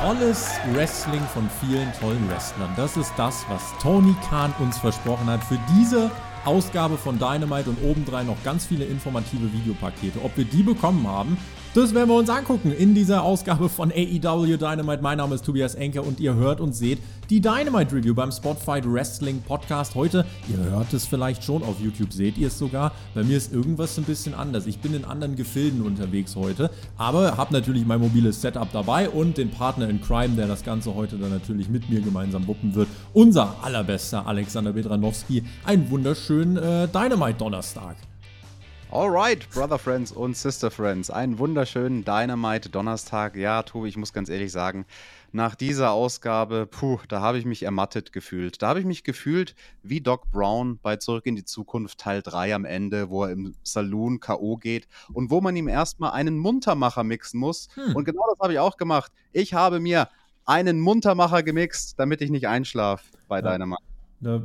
Tolles Wrestling von vielen tollen Wrestlern. Das ist das, was Tony Khan uns versprochen hat für diese Ausgabe von Dynamite und obendrein noch ganz viele informative Videopakete. Ob wir die bekommen haben, das werden wir uns angucken in dieser Ausgabe von AEW Dynamite. Mein Name ist Tobias Enker und ihr hört und seht die Dynamite Review beim Spotfight Wrestling Podcast. Heute, ihr hört es vielleicht schon auf YouTube, seht ihr es sogar. Bei mir ist irgendwas ein bisschen anders. Ich bin in anderen Gefilden unterwegs heute, aber habe natürlich mein mobiles Setup dabei und den Partner in Crime, der das Ganze heute dann natürlich mit mir gemeinsam wuppen wird. Unser allerbester Alexander Bedranowski. Einen wunderschönen äh, Dynamite Donnerstag. Alright, Brother Friends und Sister Friends, einen wunderschönen Dynamite Donnerstag. Ja, Tobi, ich muss ganz ehrlich sagen, nach dieser Ausgabe, puh, da habe ich mich ermattet gefühlt. Da habe ich mich gefühlt wie Doc Brown bei Zurück in die Zukunft Teil 3 am Ende, wo er im Saloon K.O. geht und wo man ihm erstmal einen Muntermacher mixen muss. Hm. Und genau das habe ich auch gemacht. Ich habe mir einen Muntermacher gemixt, damit ich nicht einschlafe bei ja. Dynamite. Da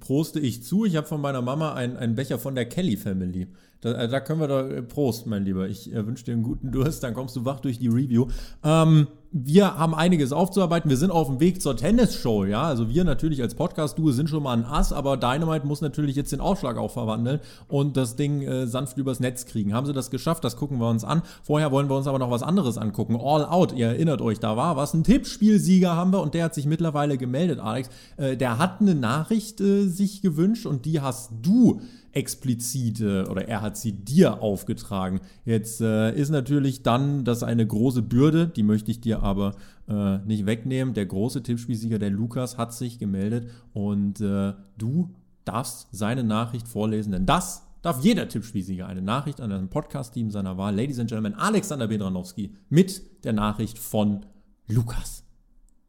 proste ich zu. Ich habe von meiner Mama einen Becher von der Kelly Family. Da, äh, da können wir doch äh, Prost, mein Lieber. Ich äh, wünsche dir einen guten Durst, dann kommst du wach durch die Review. Ähm, wir haben einiges aufzuarbeiten. Wir sind auf dem Weg zur Tennis-Show, ja. Also wir natürlich als Podcast-Duo sind schon mal ein Ass, aber Dynamite muss natürlich jetzt den Aufschlag auch verwandeln und das Ding äh, sanft übers Netz kriegen. Haben sie das geschafft? Das gucken wir uns an. Vorher wollen wir uns aber noch was anderes angucken. All Out, ihr erinnert euch, da war was. Ein Tippspielsieger haben wir und der hat sich mittlerweile gemeldet, Alex. Äh, der hat eine Nachricht äh, sich gewünscht und die hast du explizit oder er hat sie dir aufgetragen. Jetzt äh, ist natürlich dann das eine große Bürde, die möchte ich dir aber äh, nicht wegnehmen. Der große Tippspielsieger, der Lukas, hat sich gemeldet und äh, du darfst seine Nachricht vorlesen, denn das darf jeder Tippspielsieger eine Nachricht an das Podcast-Team seiner Wahl. Ladies and Gentlemen, Alexander Bedranowski mit der Nachricht von Lukas.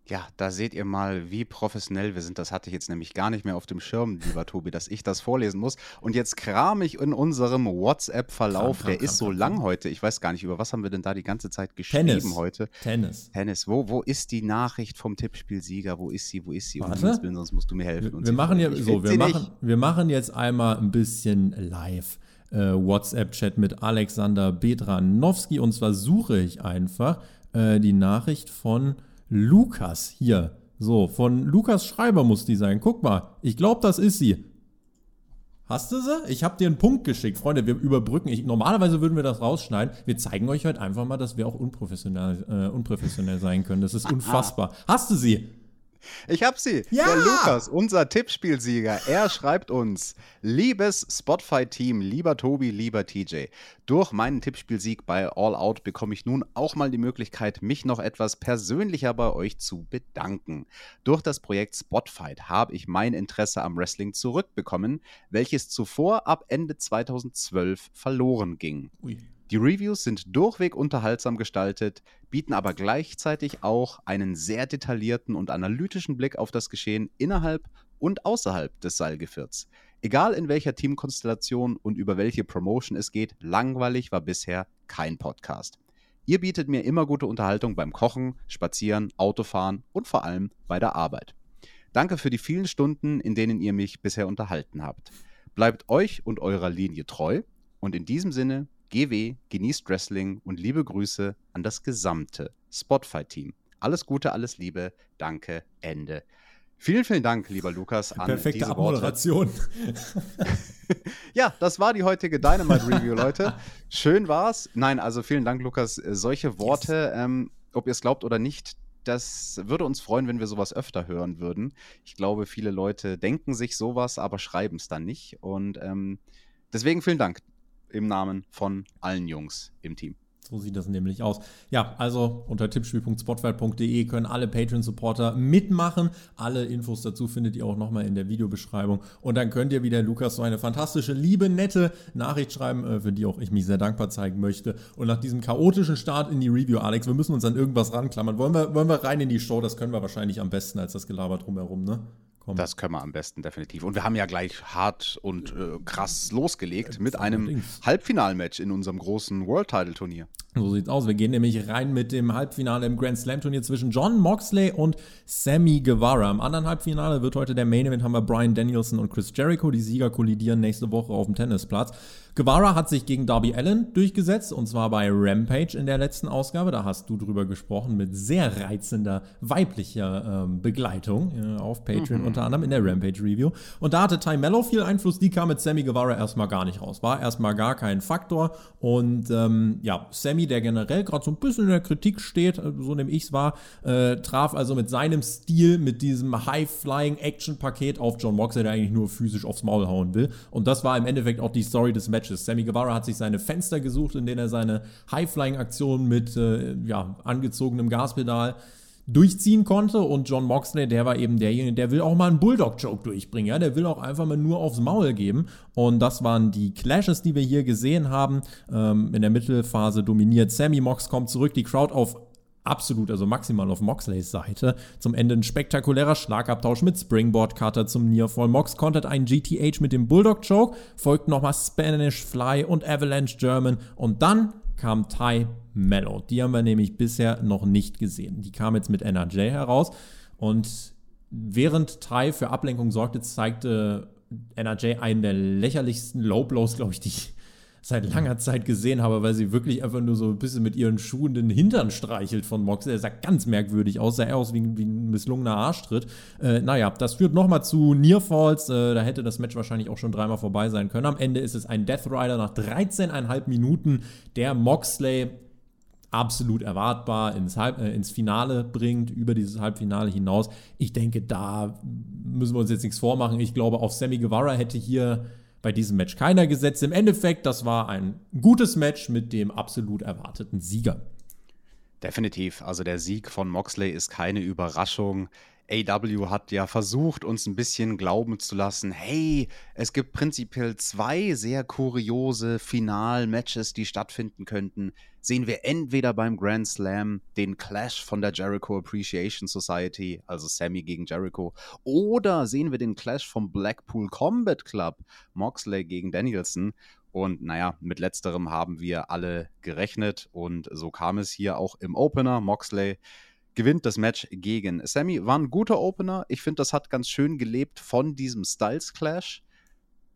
Ja, da seht ihr mal, wie professionell wir sind. Das hatte ich jetzt nämlich gar nicht mehr auf dem Schirm, lieber Tobi, dass ich das vorlesen muss. Und jetzt kram ich in unserem WhatsApp-Verlauf, der ist so lang heute. Ich weiß gar nicht, über was haben wir denn da die ganze Zeit geschrieben Tennis. heute? Tennis. Tennis. Wo, wo ist die Nachricht vom Tippspielsieger? Wo ist sie? Wo ist sie? Warte. Willen, sonst musst du mir helfen. Wir, wir machen, ja, so, wir, machen, wir machen jetzt einmal ein bisschen live. Äh, WhatsApp-Chat mit Alexander Bedranowski. Und zwar suche ich einfach äh, die Nachricht von Lukas hier. So, von Lukas Schreiber muss die sein. Guck mal, ich glaube, das ist sie. Hast du sie? Ich habe dir einen Punkt geschickt. Freunde, wir überbrücken. Ich, normalerweise würden wir das rausschneiden. Wir zeigen euch heute einfach mal, dass wir auch unprofessionell, äh, unprofessionell sein können. Das ist unfassbar. Hast du sie? Ich hab sie. Ja! Der Lukas, unser Tippspielsieger. Er schreibt uns: Liebes Spotify-Team, lieber Tobi, lieber TJ. Durch meinen Tippspielsieg bei All Out bekomme ich nun auch mal die Möglichkeit, mich noch etwas persönlicher bei euch zu bedanken. Durch das Projekt Spotfight habe ich mein Interesse am Wrestling zurückbekommen, welches zuvor ab Ende 2012 verloren ging. Ui. Die Reviews sind durchweg unterhaltsam gestaltet, bieten aber gleichzeitig auch einen sehr detaillierten und analytischen Blick auf das Geschehen innerhalb und außerhalb des Seilgevierts. Egal in welcher Teamkonstellation und über welche Promotion es geht, langweilig war bisher kein Podcast. Ihr bietet mir immer gute Unterhaltung beim Kochen, Spazieren, Autofahren und vor allem bei der Arbeit. Danke für die vielen Stunden, in denen ihr mich bisher unterhalten habt. Bleibt euch und eurer Linie treu und in diesem Sinne GW, genießt Wrestling und liebe Grüße an das gesamte Spotfight-Team. Alles Gute, alles Liebe, danke, Ende. Vielen, vielen Dank, lieber Lukas, an Perfekte diese Abmoderation. ja, das war die heutige Dynamite-Review, Leute. Schön war's. Nein, also vielen Dank, Lukas. Solche Worte, yes. ähm, ob ihr es glaubt oder nicht, das würde uns freuen, wenn wir sowas öfter hören würden. Ich glaube, viele Leute denken sich sowas, aber schreiben es dann nicht. Und ähm, deswegen vielen Dank im Namen von allen Jungs im Team. So sieht das nämlich aus. Ja, also unter tippspiel.spotfight.de können alle Patreon-Supporter mitmachen. Alle Infos dazu findet ihr auch nochmal in der Videobeschreibung. Und dann könnt ihr wieder Lukas so eine fantastische, liebe, nette Nachricht schreiben, äh, für die auch ich mich sehr dankbar zeigen möchte. Und nach diesem chaotischen Start in die Review, Alex, wir müssen uns an irgendwas ranklammern. Wollen wir, wollen wir rein in die Show? Das können wir wahrscheinlich am besten als das Gelaber drumherum, ne? Kommen. Das können wir am besten definitiv. Und wir haben ja gleich hart und äh, krass losgelegt mit einem. Halbfinalmatch in unserem großen World Title Turnier. So sieht's aus. Wir gehen nämlich rein mit dem Halbfinale im Grand Slam Turnier zwischen John Moxley und Sammy Guevara. Im anderen Halbfinale wird heute der Main Event haben wir Brian Danielson und Chris Jericho. Die Sieger kollidieren nächste Woche auf dem Tennisplatz. Guevara hat sich gegen Darby Allen durchgesetzt und zwar bei Rampage in der letzten Ausgabe. Da hast du drüber gesprochen mit sehr reizender weiblicher ähm, Begleitung äh, auf Patreon unter anderem in der Rampage Review. Und da hatte Ty Mello viel Einfluss. Die kam mit Sammy Guevara erstmal gar nicht raus. War erstmal gar kein Faktor. Und ähm, ja, Sammy, der generell gerade so ein bisschen in der Kritik steht, äh, so nehme ich es wahr, äh, traf also mit seinem Stil, mit diesem High-Flying-Action-Paket auf John Moxley, der eigentlich nur physisch aufs Maul hauen will. Und das war im Endeffekt auch die Story des Matches. Sammy Guevara hat sich seine Fenster gesucht, in denen er seine High-Flying-Aktion mit äh, ja, angezogenem Gaspedal durchziehen konnte und John Moxley, der war eben derjenige, der will auch mal einen Bulldog-Joke durchbringen, ja, der will auch einfach mal nur aufs Maul geben und das waren die Clashes, die wir hier gesehen haben. Ähm, in der Mittelphase dominiert Sammy, Mox kommt zurück, die Crowd auf absolut, also maximal auf Moxleys Seite. Zum Ende ein spektakulärer Schlagabtausch mit Springboard Cutter zum Nearfall. Mox kontert einen GTH mit dem Bulldog Choke, folgt nochmal Spanish Fly und Avalanche German und dann kam Ty Mello. Die haben wir nämlich bisher noch nicht gesehen. Die kam jetzt mit NRJ heraus und während Ty für Ablenkung sorgte, zeigte NRJ einen der lächerlichsten Low Blows, glaube ich, die ich seit langer Zeit gesehen habe, weil sie wirklich einfach nur so ein bisschen mit ihren Schuhen den Hintern streichelt von Mox. Er sah ganz merkwürdig aus, sah aus wie, ein- wie ein misslungener Arschtritt. Äh, naja, das führt nochmal zu Nearfalls. Äh, da hätte das Match wahrscheinlich auch schon dreimal vorbei sein können. Am Ende ist es ein Death Rider nach 13,5 Minuten, der Moxley absolut erwartbar ins, Halb, äh, ins Finale bringt, über dieses Halbfinale hinaus. Ich denke, da müssen wir uns jetzt nichts vormachen. Ich glaube, auf Sammy Guevara hätte hier bei diesem Match keiner gesetzt. Im Endeffekt, das war ein gutes Match mit dem absolut erwarteten Sieger. Definitiv. Also der Sieg von Moxley ist keine Überraschung. AW hat ja versucht, uns ein bisschen glauben zu lassen, hey, es gibt prinzipiell zwei sehr kuriose Final-Matches, die stattfinden könnten. Sehen wir entweder beim Grand Slam den Clash von der Jericho Appreciation Society, also Sammy gegen Jericho, oder sehen wir den Clash vom Blackpool Combat Club, Moxley gegen Danielson. Und naja, mit letzterem haben wir alle gerechnet und so kam es hier auch im Opener. Moxley gewinnt das Match gegen Sammy. War ein guter Opener. Ich finde, das hat ganz schön gelebt von diesem Styles Clash.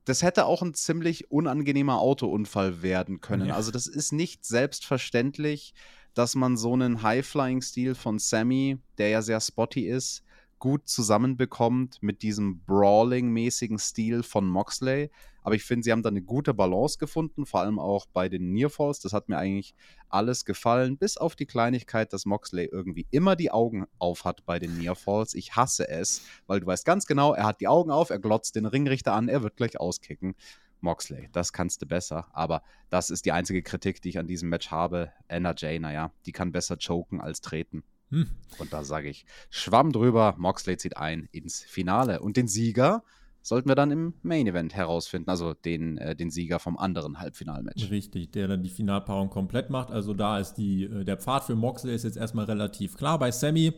Das hätte auch ein ziemlich unangenehmer Autounfall werden können. Ja. Also, das ist nicht selbstverständlich, dass man so einen High-Flying-Stil von Sammy, der ja sehr spotty ist, gut zusammenbekommt mit diesem Brawling-mäßigen Stil von Moxley. Aber ich finde, sie haben da eine gute Balance gefunden, vor allem auch bei den Nearfalls. Das hat mir eigentlich alles gefallen, bis auf die Kleinigkeit, dass Moxley irgendwie immer die Augen auf hat bei den Nearfalls. Ich hasse es, weil du weißt ganz genau, er hat die Augen auf, er glotzt den Ringrichter an, er wird gleich auskicken. Moxley, das kannst du besser. Aber das ist die einzige Kritik, die ich an diesem Match habe. NRJ, naja, die kann besser choken als treten. Hm. Und da sage ich, Schwamm drüber, Moxley zieht ein ins Finale. Und den Sieger sollten wir dann im Main Event herausfinden, also den, äh, den Sieger vom anderen Halbfinalmatch. Richtig, der dann die Finalpaarung komplett macht. Also da ist die, äh, der Pfad für Moxley ist jetzt erstmal relativ klar. Bei Sammy,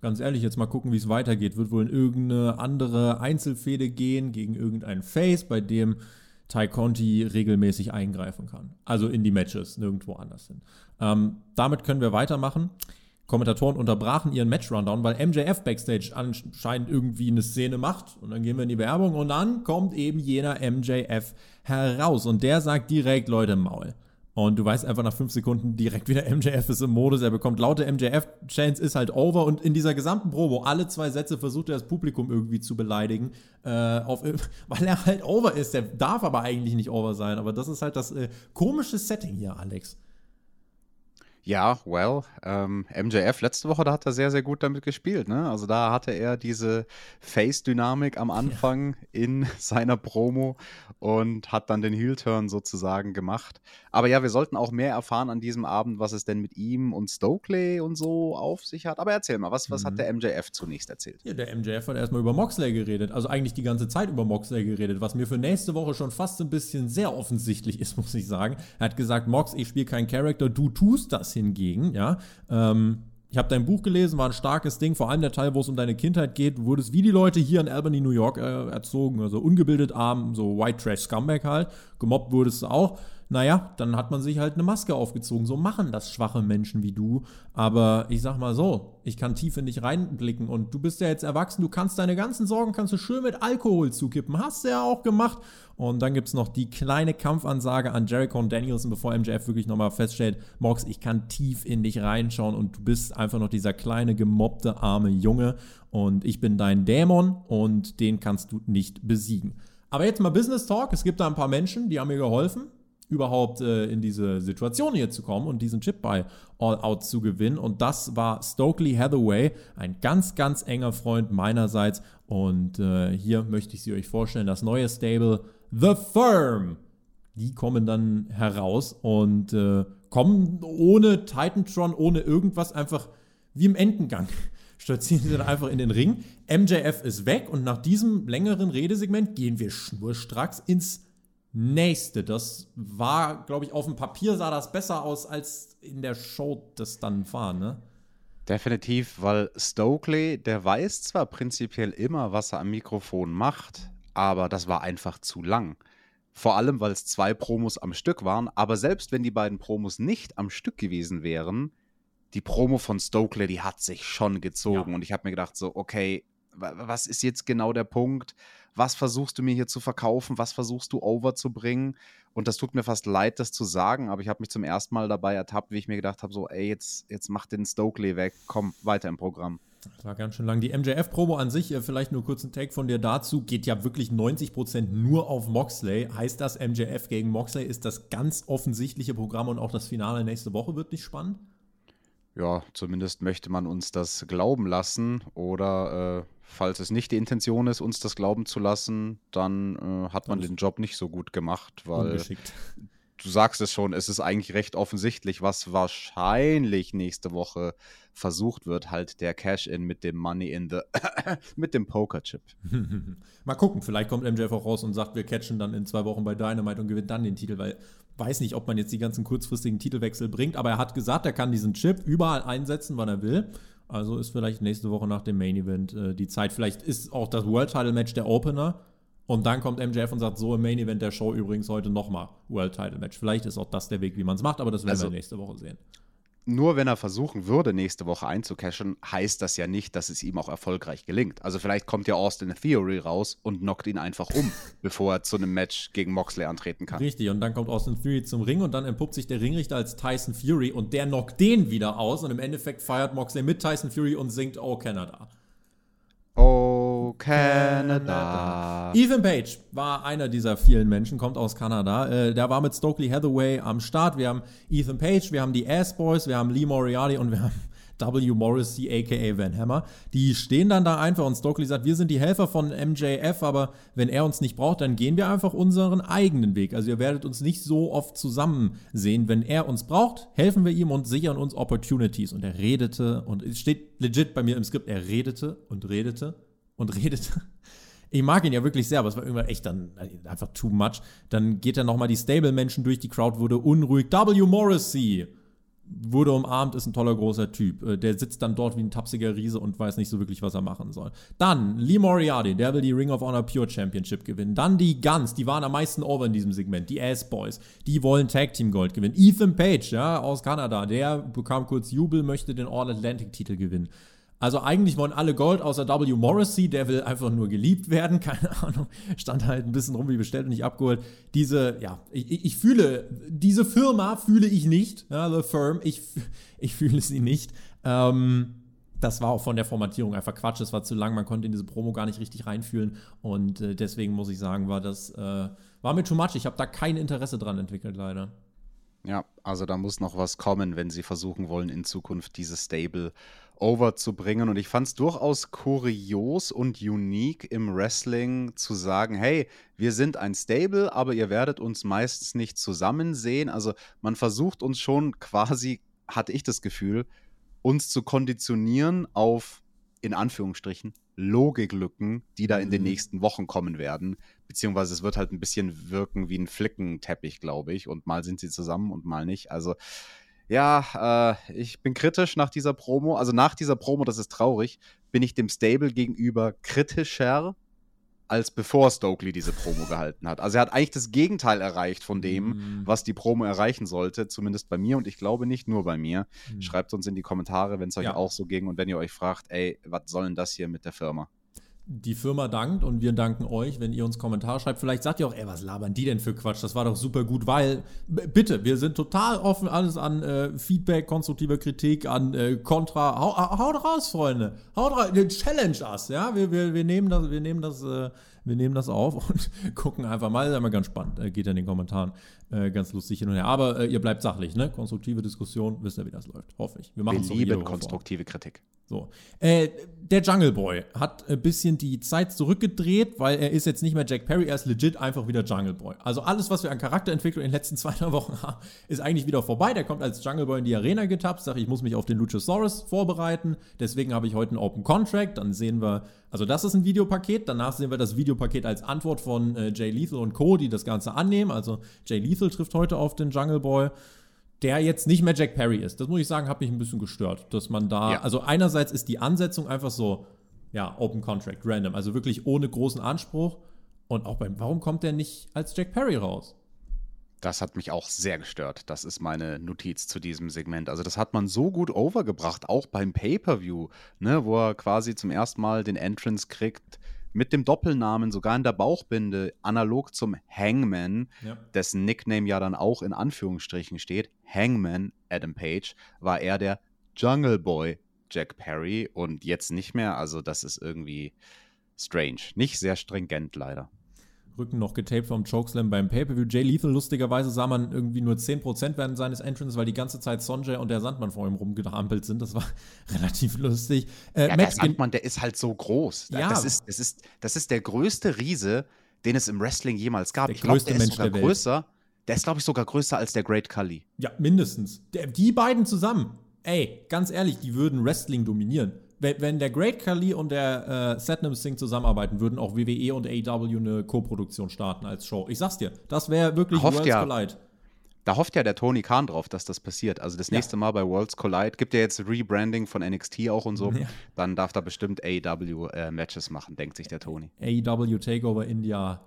ganz ehrlich, jetzt mal gucken, wie es weitergeht. Wird wohl in irgendeine andere Einzelfehde gehen gegen irgendeinen Face, bei dem Ty Conti regelmäßig eingreifen kann. Also in die Matches, nirgendwo anders hin. Ähm, damit können wir weitermachen. Kommentatoren unterbrachen ihren Match-Rundown, weil MJF Backstage anscheinend irgendwie eine Szene macht. Und dann gehen wir in die Werbung und dann kommt eben jener MJF heraus. Und der sagt direkt, Leute, Maul. Und du weißt einfach nach fünf Sekunden direkt wieder, MJF ist im Modus, er bekommt laute MJF-Chance, ist halt over. Und in dieser gesamten Promo, alle zwei Sätze versucht er das Publikum irgendwie zu beleidigen, äh, auf, weil er halt over ist. Der darf aber eigentlich nicht over sein. Aber das ist halt das äh, komische Setting hier, Alex. Ja, well, ähm, MJF letzte Woche, da hat er sehr, sehr gut damit gespielt. Ne? Also da hatte er diese Face-Dynamik am Anfang in seiner Promo und hat dann den Heel-Turn sozusagen gemacht. Aber ja, wir sollten auch mehr erfahren an diesem Abend, was es denn mit ihm und Stokely und so auf sich hat. Aber erzähl mal, was, was Mhm. hat der MJF zunächst erzählt? Ja, der MJF hat erstmal über Moxley geredet. Also eigentlich die ganze Zeit über Moxley geredet, was mir für nächste Woche schon fast ein bisschen sehr offensichtlich ist, muss ich sagen. Er hat gesagt, Mox, ich spiele keinen Charakter, du tust das hingegen, ja. Ähm, ich habe dein Buch gelesen, war ein starkes Ding, vor allem der Teil, wo es um deine Kindheit geht. Du wurdest wie die Leute hier in Albany, New York äh, erzogen, also ungebildet, arm, so White Trash Scumbag halt. Gemobbt wurdest du auch naja, dann hat man sich halt eine Maske aufgezogen. So machen das schwache Menschen wie du. Aber ich sag mal so, ich kann tief in dich reinblicken und du bist ja jetzt erwachsen, du kannst deine ganzen Sorgen, kannst du schön mit Alkohol zukippen. Hast du ja auch gemacht. Und dann gibt es noch die kleine Kampfansage an Jericho und Danielson, bevor MJF wirklich nochmal feststellt, Mox, ich kann tief in dich reinschauen und du bist einfach noch dieser kleine, gemobbte, arme Junge. Und ich bin dein Dämon und den kannst du nicht besiegen. Aber jetzt mal Business Talk. Es gibt da ein paar Menschen, die haben mir geholfen überhaupt äh, in diese Situation hier zu kommen und diesen Chip bei All Out zu gewinnen. Und das war Stokely Hathaway, ein ganz, ganz enger Freund meinerseits. Und äh, hier möchte ich sie euch vorstellen, das neue Stable The Firm. Die kommen dann heraus und äh, kommen ohne Titantron, ohne irgendwas, einfach wie im Entengang. Stürzen sie dann einfach in den Ring. MJF ist weg und nach diesem längeren Redesegment gehen wir schnurstracks ins nächste. Das war, glaube ich, auf dem Papier sah das besser aus, als in der Show das dann war, ne? Definitiv, weil Stokely, der weiß zwar prinzipiell immer, was er am Mikrofon macht, aber das war einfach zu lang. Vor allem, weil es zwei Promos am Stück waren, aber selbst wenn die beiden Promos nicht am Stück gewesen wären, die Promo von Stokely, die hat sich schon gezogen. Ja. Und ich habe mir gedacht, so, okay, was ist jetzt genau der Punkt? Was versuchst du mir hier zu verkaufen? Was versuchst du overzubringen? Und das tut mir fast leid, das zu sagen, aber ich habe mich zum ersten Mal dabei ertappt, wie ich mir gedacht habe, so, ey, jetzt, jetzt mach den Stokely weg, komm, weiter im Programm. Das war ganz schön lang. Die MJF-Promo an sich, äh, vielleicht nur kurz ein Take von dir dazu, geht ja wirklich 90% nur auf Moxley. Heißt das, MJF gegen Moxley ist das ganz offensichtliche Programm und auch das Finale nächste Woche wird nicht spannend? Ja, zumindest möchte man uns das glauben lassen oder äh, falls es nicht die Intention ist, uns das glauben zu lassen, dann äh, hat man den Job nicht so gut gemacht, weil du sagst es schon, es ist eigentlich recht offensichtlich, was wahrscheinlich nächste Woche versucht wird, halt der Cash-In mit dem Money in the mit dem Poker-Chip. Mal gucken, vielleicht kommt MJF auch raus und sagt, wir catchen dann in zwei Wochen bei Dynamite und gewinnen dann den Titel, weil weiß nicht, ob man jetzt die ganzen kurzfristigen Titelwechsel bringt, aber er hat gesagt, er kann diesen Chip überall einsetzen, wann er will. Also ist vielleicht nächste Woche nach dem Main Event äh, die Zeit. Vielleicht ist auch das World Title Match der Opener. Und dann kommt MJF und sagt, so im Main Event der Show übrigens heute nochmal World Title Match. Vielleicht ist auch das der Weg, wie man es macht, aber das werden also, wir nächste Woche sehen nur wenn er versuchen würde, nächste Woche einzucashen, heißt das ja nicht, dass es ihm auch erfolgreich gelingt. Also vielleicht kommt ja Austin Theory raus und knockt ihn einfach um, bevor er zu einem Match gegen Moxley antreten kann. Richtig, und dann kommt Austin Theory zum Ring und dann entpuppt sich der Ringrichter als Tyson Fury und der knockt den wieder aus und im Endeffekt feiert Moxley mit Tyson Fury und singt Oh Canada. Oh, Canada. Ethan Page war einer dieser vielen Menschen, kommt aus Kanada. Äh, der war mit Stokely Hathaway am Start. Wir haben Ethan Page, wir haben die Ass Boys, wir haben Lee Moriarty und wir haben W. Morrissey, aka Van Hammer. Die stehen dann da einfach und Stokely sagt, wir sind die Helfer von MJF, aber wenn er uns nicht braucht, dann gehen wir einfach unseren eigenen Weg. Also ihr werdet uns nicht so oft zusammen sehen. Wenn er uns braucht, helfen wir ihm und sichern uns Opportunities. Und er redete und es steht legit bei mir im Skript, er redete und redete und redete. Ich mag ihn ja wirklich sehr, aber es war irgendwann echt dann einfach too much. Dann geht er nochmal die Stable-Menschen durch, die Crowd wurde unruhig. W. Morrissey wurde umarmt, ist ein toller großer Typ. Äh, der sitzt dann dort wie ein tapsiger Riese und weiß nicht so wirklich, was er machen soll. Dann Lee Moriarty, der will die Ring of Honor Pure Championship gewinnen. Dann die Guns, die waren am meisten over in diesem Segment. Die Ass Boys, die wollen Tag Team Gold gewinnen. Ethan Page, ja, aus Kanada, der bekam kurz Jubel, möchte den All Atlantic Titel gewinnen. Also eigentlich wollen alle Gold, außer W. Morrissey, der will einfach nur geliebt werden, keine Ahnung. Stand halt ein bisschen rum wie bestellt und nicht abgeholt. Diese, ja, ich, ich fühle, diese Firma fühle ich nicht, ja, The Firm, ich, ich fühle sie nicht. Ähm, das war auch von der Formatierung einfach Quatsch, es war zu lang, man konnte in diese Promo gar nicht richtig reinfühlen und äh, deswegen muss ich sagen, war das, äh, war mir too much. Ich habe da kein Interesse dran entwickelt, leider. Ja, also da muss noch was kommen, wenn sie versuchen wollen, in Zukunft dieses Stable overzubringen. Und ich fand es durchaus kurios und unique im Wrestling zu sagen, hey, wir sind ein Stable, aber ihr werdet uns meistens nicht zusammen sehen. Also man versucht uns schon quasi, hatte ich das Gefühl, uns zu konditionieren auf, in Anführungsstrichen, Logiklücken, die da in den mhm. nächsten Wochen kommen werden. Beziehungsweise es wird halt ein bisschen wirken wie ein Flickenteppich, glaube ich. Und mal sind sie zusammen und mal nicht. Also Ja, äh, ich bin kritisch nach dieser Promo. Also nach dieser Promo, das ist traurig, bin ich dem Stable gegenüber kritischer als bevor Stokely diese Promo gehalten hat. Also er hat eigentlich das Gegenteil erreicht von dem, mm. was die Promo erreichen sollte, zumindest bei mir und ich glaube nicht nur bei mir. Mm. Schreibt uns in die Kommentare, wenn es euch ja. auch so ging und wenn ihr euch fragt, ey, was soll denn das hier mit der Firma? Die Firma dankt und wir danken euch, wenn ihr uns Kommentare schreibt. Vielleicht sagt ihr auch, ey, was labern die denn für Quatsch? Das war doch super gut, weil, bitte, wir sind total offen, alles an äh, Feedback, konstruktiver Kritik, an äh, Kontra. Hau, haut raus, Freunde. Haut raus. Challenge us, ja? Wir, wir, wir nehmen das, wir nehmen das, äh, wir nehmen das auf und gucken einfach mal. Das ist immer ganz spannend. Äh, geht in den Kommentaren äh, ganz lustig hin und her. Aber äh, ihr bleibt sachlich, ne? Konstruktive Diskussion, wisst ihr, wie das läuft. Hoffe ich. Wir, machen wir lieben konstruktive Kritik. So. Äh, der Jungle Boy hat ein bisschen die Zeit zurückgedreht, weil er ist jetzt nicht mehr Jack Perry, er ist legit einfach wieder Jungle Boy. Also alles, was wir an Charakterentwicklung in den letzten zwei drei Wochen haben, ist eigentlich wieder vorbei. Der kommt als Jungle Boy in die Arena getappt, sagt, ich muss mich auf den Luchasaurus vorbereiten. Deswegen habe ich heute einen Open Contract. Dann sehen wir, also das ist ein Videopaket. Danach sehen wir das Videopaket als Antwort von äh, Jay Lethal und Co., die das Ganze annehmen. Also Jay Lethal trifft heute auf den Jungle Boy der jetzt nicht mehr Jack Perry ist. Das muss ich sagen, hat mich ein bisschen gestört, dass man da, ja. also einerseits ist die Ansetzung einfach so, ja, Open Contract, random, also wirklich ohne großen Anspruch. Und auch beim, warum kommt der nicht als Jack Perry raus? Das hat mich auch sehr gestört. Das ist meine Notiz zu diesem Segment. Also, das hat man so gut overgebracht, auch beim Pay-Per-View, ne, wo er quasi zum ersten Mal den Entrance kriegt mit dem Doppelnamen sogar in der Bauchbinde, analog zum Hangman, ja. dessen Nickname ja dann auch in Anführungsstrichen steht, Hangman Adam Page, war er der Jungle Boy Jack Perry und jetzt nicht mehr. Also das ist irgendwie strange. Nicht sehr stringent leider. Rücken noch getaped vom Chokeslam beim Pay-Per-View. Jay Lethal, lustigerweise sah man irgendwie nur 10% während seines Entrances, weil die ganze Zeit Sonjay und der Sandmann vor ihm rumgehampelt sind. Das war relativ lustig. Äh, ja, der Sandmann, der ist halt so groß. Ja. Das ist, das, ist, das ist der größte Riese, den es im Wrestling jemals gab. Der ich größte glaub, der Mensch ist sogar der größer. Welt. Der ist, glaube ich, sogar größer als der Great Khali. Ja, mindestens. Der, die beiden zusammen. Ey, ganz ehrlich, die würden Wrestling dominieren wenn, der Great Khali und der äh, Satnam Singh zusammenarbeiten, würden auch WWE und AEW eine Co-Produktion starten als Show. Ich sag's dir, das wäre wirklich Hofft Worlds ja. Collide. Da hofft ja der Tony Khan drauf, dass das passiert. Also das nächste ja. Mal bei Worlds Collide gibt ja jetzt Rebranding von NXT auch und so. Ja. Dann darf da bestimmt AEW äh, Matches machen, denkt sich der Tony. AEW Takeover India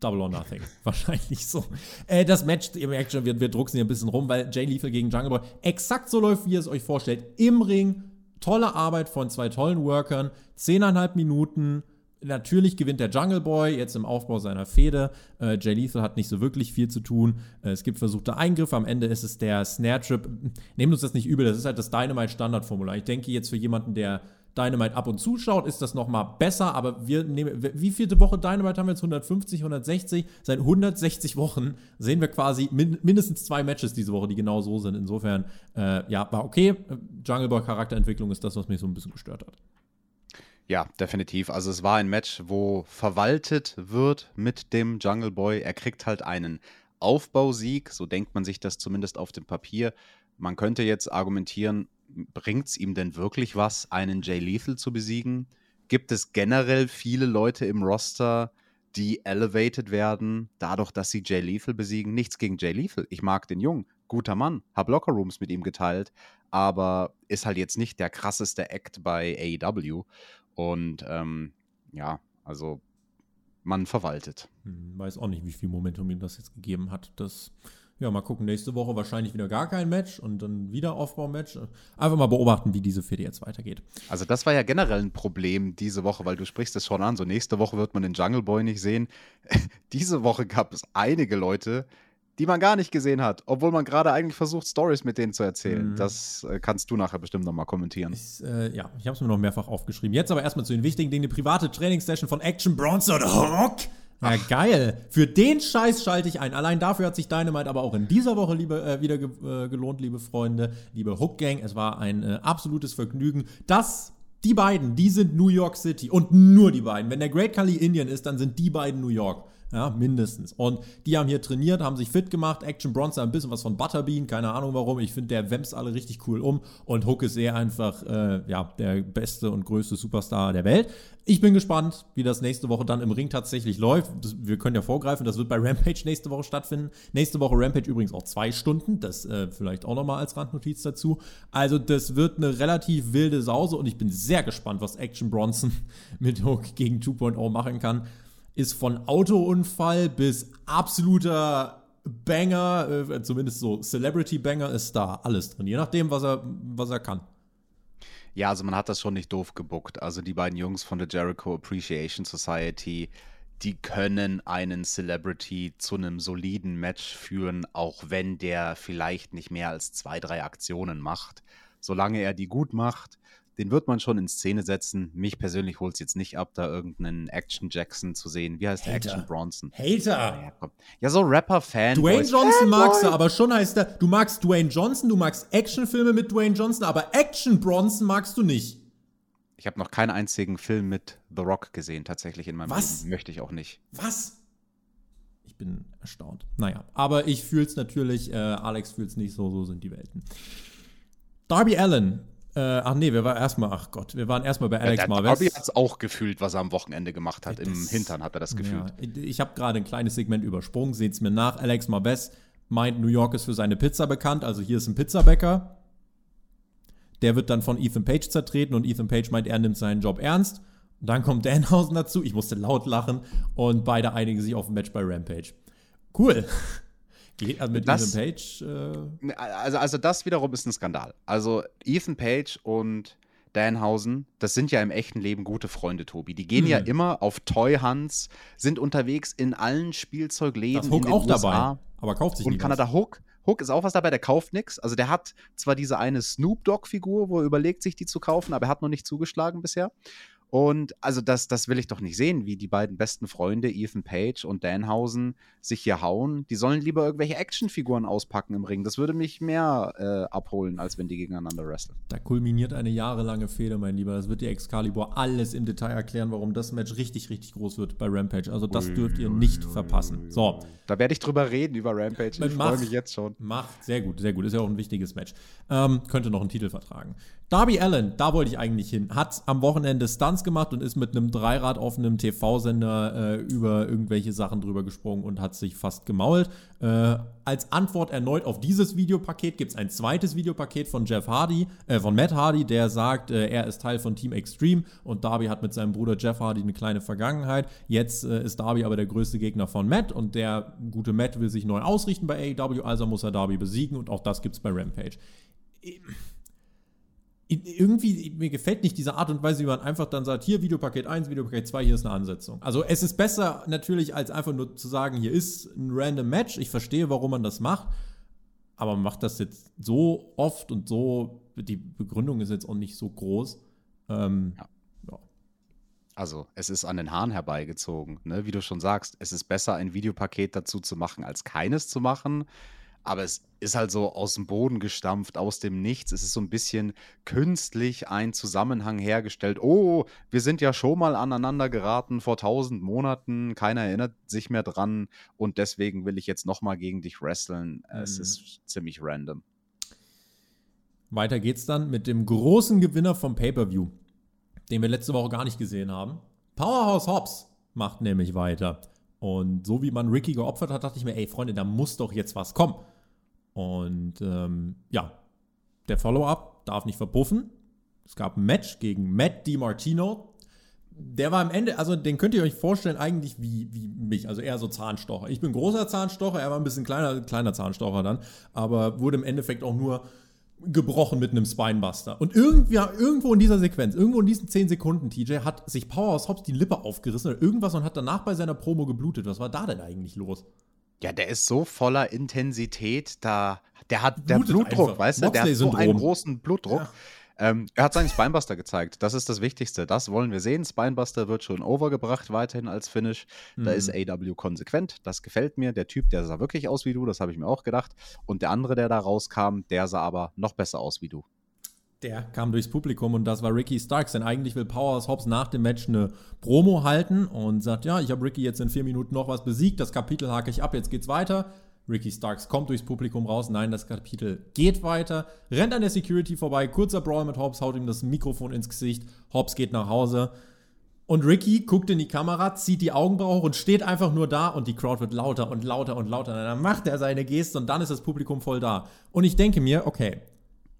Double or Nothing. Wahrscheinlich so. Äh, das Match, ihr merkt schon, wir, wir drucken hier ein bisschen rum, weil Jay Lethal gegen Jungle Boy exakt so läuft, wie ihr es euch vorstellt. Im Ring, tolle Arbeit von zwei tollen Workern, zehneinhalb Minuten. Natürlich gewinnt der Jungle Boy jetzt im Aufbau seiner Fehde. Äh, Jay Lethal hat nicht so wirklich viel zu tun. Äh, es gibt versuchte Eingriffe. Am Ende ist es der Snare Trip. Nehmt uns das nicht übel, das ist halt das Dynamite-Standardformular. Ich denke jetzt für jemanden, der Dynamite ab und zu schaut, ist das nochmal besser, aber wir nehmen, wie vielte Woche Dynamite haben wir jetzt? 150, 160? Seit 160 Wochen sehen wir quasi min mindestens zwei Matches diese Woche, die genau so sind. Insofern, äh, ja, war okay. Jungle Boy Charakterentwicklung ist das, was mich so ein bisschen gestört hat. Ja, definitiv. Also es war ein Match, wo verwaltet wird mit dem Jungle Boy. Er kriegt halt einen Aufbausieg, so denkt man sich das zumindest auf dem Papier. Man könnte jetzt argumentieren, bringt es ihm denn wirklich was, einen Jay Lethal zu besiegen? Gibt es generell viele Leute im Roster, die elevated werden, dadurch, dass sie Jay Lethal besiegen? Nichts gegen Jay Lethal. Ich mag den Jungen. Guter Mann. Hab Lockerrooms mit ihm geteilt, aber ist halt jetzt nicht der krasseste Act bei AEW. Und ähm, ja, also man verwaltet. Hm, weiß auch nicht, wie viel Momentum ihm das jetzt gegeben hat. Das ja, mal gucken. Nächste Woche wahrscheinlich wieder gar kein Match und dann wieder Aufbaumatch. Einfach mal beobachten, wie diese Fehde jetzt weitergeht. Also, das war ja generell ein Problem diese Woche, weil du sprichst es schon an. So, nächste Woche wird man den Jungle Boy nicht sehen. diese Woche gab es einige Leute, die man gar nicht gesehen hat, obwohl man gerade eigentlich versucht, Stories mit denen zu erzählen. Mhm. Das äh, kannst du nachher bestimmt nochmal kommentieren. Ich, äh, ja, ich habe es mir noch mehrfach aufgeschrieben. Jetzt aber erstmal zu den wichtigen Dingen. Die private Trainingssession von Action Bronson Ja, geil. Für den Scheiß schalte ich ein. Allein dafür hat sich Dynamite aber auch in dieser Woche liebe, äh, wieder ge äh, gelohnt, liebe Freunde, liebe Hook Gang. Es war ein äh, absolutes Vergnügen. Das, die beiden, die sind New York City und nur die beiden. Wenn der Great Kali Indian ist, dann sind die beiden New York. Ja, mindestens. Und die haben hier trainiert, haben sich fit gemacht. Action Bronson ein bisschen was von Butterbean, keine Ahnung warum. Ich finde, der wämst alle richtig cool um. Und Hook ist sehr einfach, äh, ja, der beste und größte Superstar der Welt. Ich bin gespannt, wie das nächste Woche dann im Ring tatsächlich läuft. Wir können ja vorgreifen, das wird bei Rampage nächste Woche stattfinden. Nächste Woche Rampage übrigens auch zwei Stunden. Das äh, vielleicht auch nochmal als Randnotiz dazu. Also, das wird eine relativ wilde Sause und ich bin sehr gespannt, was Action Bronson mit Hook gegen 2.0 machen kann ist von Autounfall bis absoluter Banger, äh, zumindest so Celebrity Banger ist da alles drin, je nachdem, was er, was er kann. Ja, also man hat das schon nicht doof gebuckt. Also die beiden Jungs von der Jericho Appreciation Society, die können einen Celebrity zu einem soliden Match führen, auch wenn der vielleicht nicht mehr als zwei, drei Aktionen macht. Solange er die gut macht, den wird man schon in Szene setzen. Mich persönlich holt es jetzt nicht ab, da irgendeinen Action Jackson zu sehen. Wie heißt der Action Bronson? Hater! Ja, ja so Rapper-Fan. Dwayne Johnson magst du, aber schon heißt er, du magst Dwayne Johnson, du magst Actionfilme mit Dwayne Johnson, aber Action Bronson magst du nicht. Ich habe noch keinen einzigen Film mit The Rock gesehen, tatsächlich in meinem Was? Leben. Möchte ich auch nicht. Was? Ich bin erstaunt. Naja, aber ich fühle es natürlich, äh, Alex fühlt es nicht so, so sind die Welten. Darby Allen äh, ach nee, wir waren erstmal, ach Gott, wir waren erstmal bei Alex ja, Marvez. Darby hat es auch gefühlt, was er am Wochenende gemacht hat. Das, Im Hintern hat er das gefühlt. Ja, ich habe gerade ein kleines Segment übersprungen, seht es mir nach. Alex Marvez meint, New York ist für seine Pizza bekannt, also hier ist ein Pizzabäcker. Der wird dann von Ethan Page zertreten und Ethan Page meint, er nimmt seinen Job ernst. Und dann kommt Danhausen dazu, ich musste laut lachen und beide einigen sich auf ein Match bei Rampage. Cool. Also mit Das- Ethan Page. Äh, Also, also das wiederum ist ein Skandal. Also Ethan Page und Danhausen, das sind ja im echten Leben gute Freunde, Tobi. Die gehen ja Mhm. immer auf Toy Hunts, sind unterwegs in allen Spielzeugläden. da ist Hook auch USA. dabei, aber kauft sich Und was. Kanada Hook. Hook ist auch was dabei, der kauft nichts. Also der hat zwar diese eine Snoop Dogg-Figur, wo er überlegt, sich die zu kaufen, aber er hat noch nicht zugeschlagen bisher. Und also das, das will ich doch nicht sehen, wie die beiden besten Freunde, Ethan Page und Danhausen, sich hier hauen. Die sollen lieber irgendwelche Actionfiguren auspacken im Ring. Das würde mich mehr äh, abholen, als wenn die gegeneinander wresteln. Da kulminiert eine jahrelange Fehde, mein Lieber. Das wird dir Excalibur alles im Detail erklären, warum das Match richtig, richtig groß wird bei Rampage. Also das dürft ihr nicht verpassen. So, Da werde ich drüber reden, über Rampage. Ich freue mich jetzt schon. macht. Sehr gut, sehr gut. Ist ja auch ein wichtiges Match. Ähm, könnte noch einen Titel vertragen. Darby Allen, da wollte ich eigentlich hin, hat am Wochenende Stunts gemacht und ist mit einem Dreirad auf einem TV-Sender äh, über irgendwelche Sachen drüber gesprungen und hat sich fast gemault. Äh, als Antwort erneut auf dieses Videopaket gibt es ein zweites Videopaket von Jeff Hardy, äh, von Matt Hardy, der sagt, äh, er ist Teil von Team Extreme und Darby hat mit seinem Bruder Jeff Hardy eine kleine Vergangenheit. Jetzt äh, ist Darby aber der größte Gegner von Matt und der gute Matt will sich neu ausrichten bei AEW, also muss er Darby besiegen und auch das gibt es bei Rampage irgendwie, mir gefällt nicht diese Art und Weise, wie man einfach dann sagt, hier Videopaket 1, Videopaket 2, hier ist eine Ansetzung. Also es ist besser natürlich, als einfach nur zu sagen, hier ist ein random Match. Ich verstehe, warum man das macht. Aber man macht das jetzt so oft und so, die Begründung ist jetzt auch nicht so groß. Ähm, Ja. ja. Also, es ist an den Haaren herbeigezogen. Ne? Wie du schon sagst, es ist besser, ein Videopaket dazu zu machen, als keines zu machen. Aber es ist halt so aus dem Boden gestampft, aus dem Nichts. Es ist so ein bisschen künstlich ein Zusammenhang hergestellt. Oh, wir sind ja schon mal aneinander geraten vor tausend Monaten. Keiner erinnert sich mehr dran. Und deswegen will ich jetzt nochmal gegen dich wresteln. Es Mhm. ist ziemlich random. Weiter geht's dann mit dem großen Gewinner vom Pay-Per-View, den wir letzte Woche gar nicht gesehen haben. Powerhouse Hobbs macht nämlich weiter. Und so wie man Ricky geopfert hat, dachte ich mir, ey Freunde, da muss doch jetzt was kommen. Und ähm, ja, der Follow-up darf nicht verpuffen. Es gab ein Match gegen Matt DiMartino. Der war am Ende, also den könnt ihr euch vorstellen, eigentlich wie, wie mich, also eher so Zahnstocher. Ich bin großer Zahnstocher, er war ein bisschen kleiner, kleiner Zahnstocher dann, aber wurde im Endeffekt auch nur gebrochen mit einem Spinebuster. Und irgendwie, irgendwo in dieser Sequenz, irgendwo in diesen 10 Sekunden, TJ, hat sich Powerhouse Hobbs die Lippe aufgerissen oder irgendwas und hat danach bei seiner Promo geblutet. Was war da denn eigentlich los? Ja, der ist so voller Intensität, da der hat der Blutet Blutdruck, einfach. weißt du, der hat so einen großen Blutdruck. Ähm, er hat seinen Spinebuster gezeigt. Das ist das Wichtigste. Das wollen wir sehen. Spinebuster wird schon overgebracht, weiterhin als Finish. Da Mhm. ist AW konsequent. Das gefällt mir. Der Typ, der sah wirklich aus wie du, das habe ich mir auch gedacht. Und der andere, der da rauskam, der sah aber noch besser aus wie du. Der kam durchs Publikum und das war Ricky Starks, denn eigentlich will Powerhouse Hobbs nach dem Match eine Promo halten und sagt, ja, ich habe Ricky jetzt in vier Minuten noch was besiegt, das Kapitel hake ich ab, jetzt geht's weiter. Ricky Starks kommt durchs Publikum raus, nein, das Kapitel geht weiter, rennt an der Security vorbei, kurzer Brawl mit Hobbs, haut ihm das Mikrofon ins Gesicht, Hobbs geht nach Hause und Ricky guckt in die Kamera, zieht die Augenbraue hoch und steht einfach nur da und die Crowd wird lauter und lauter und lauter. Und dann macht er seine Geste und dann ist das Publikum voll da. Und ich denke mir, okay,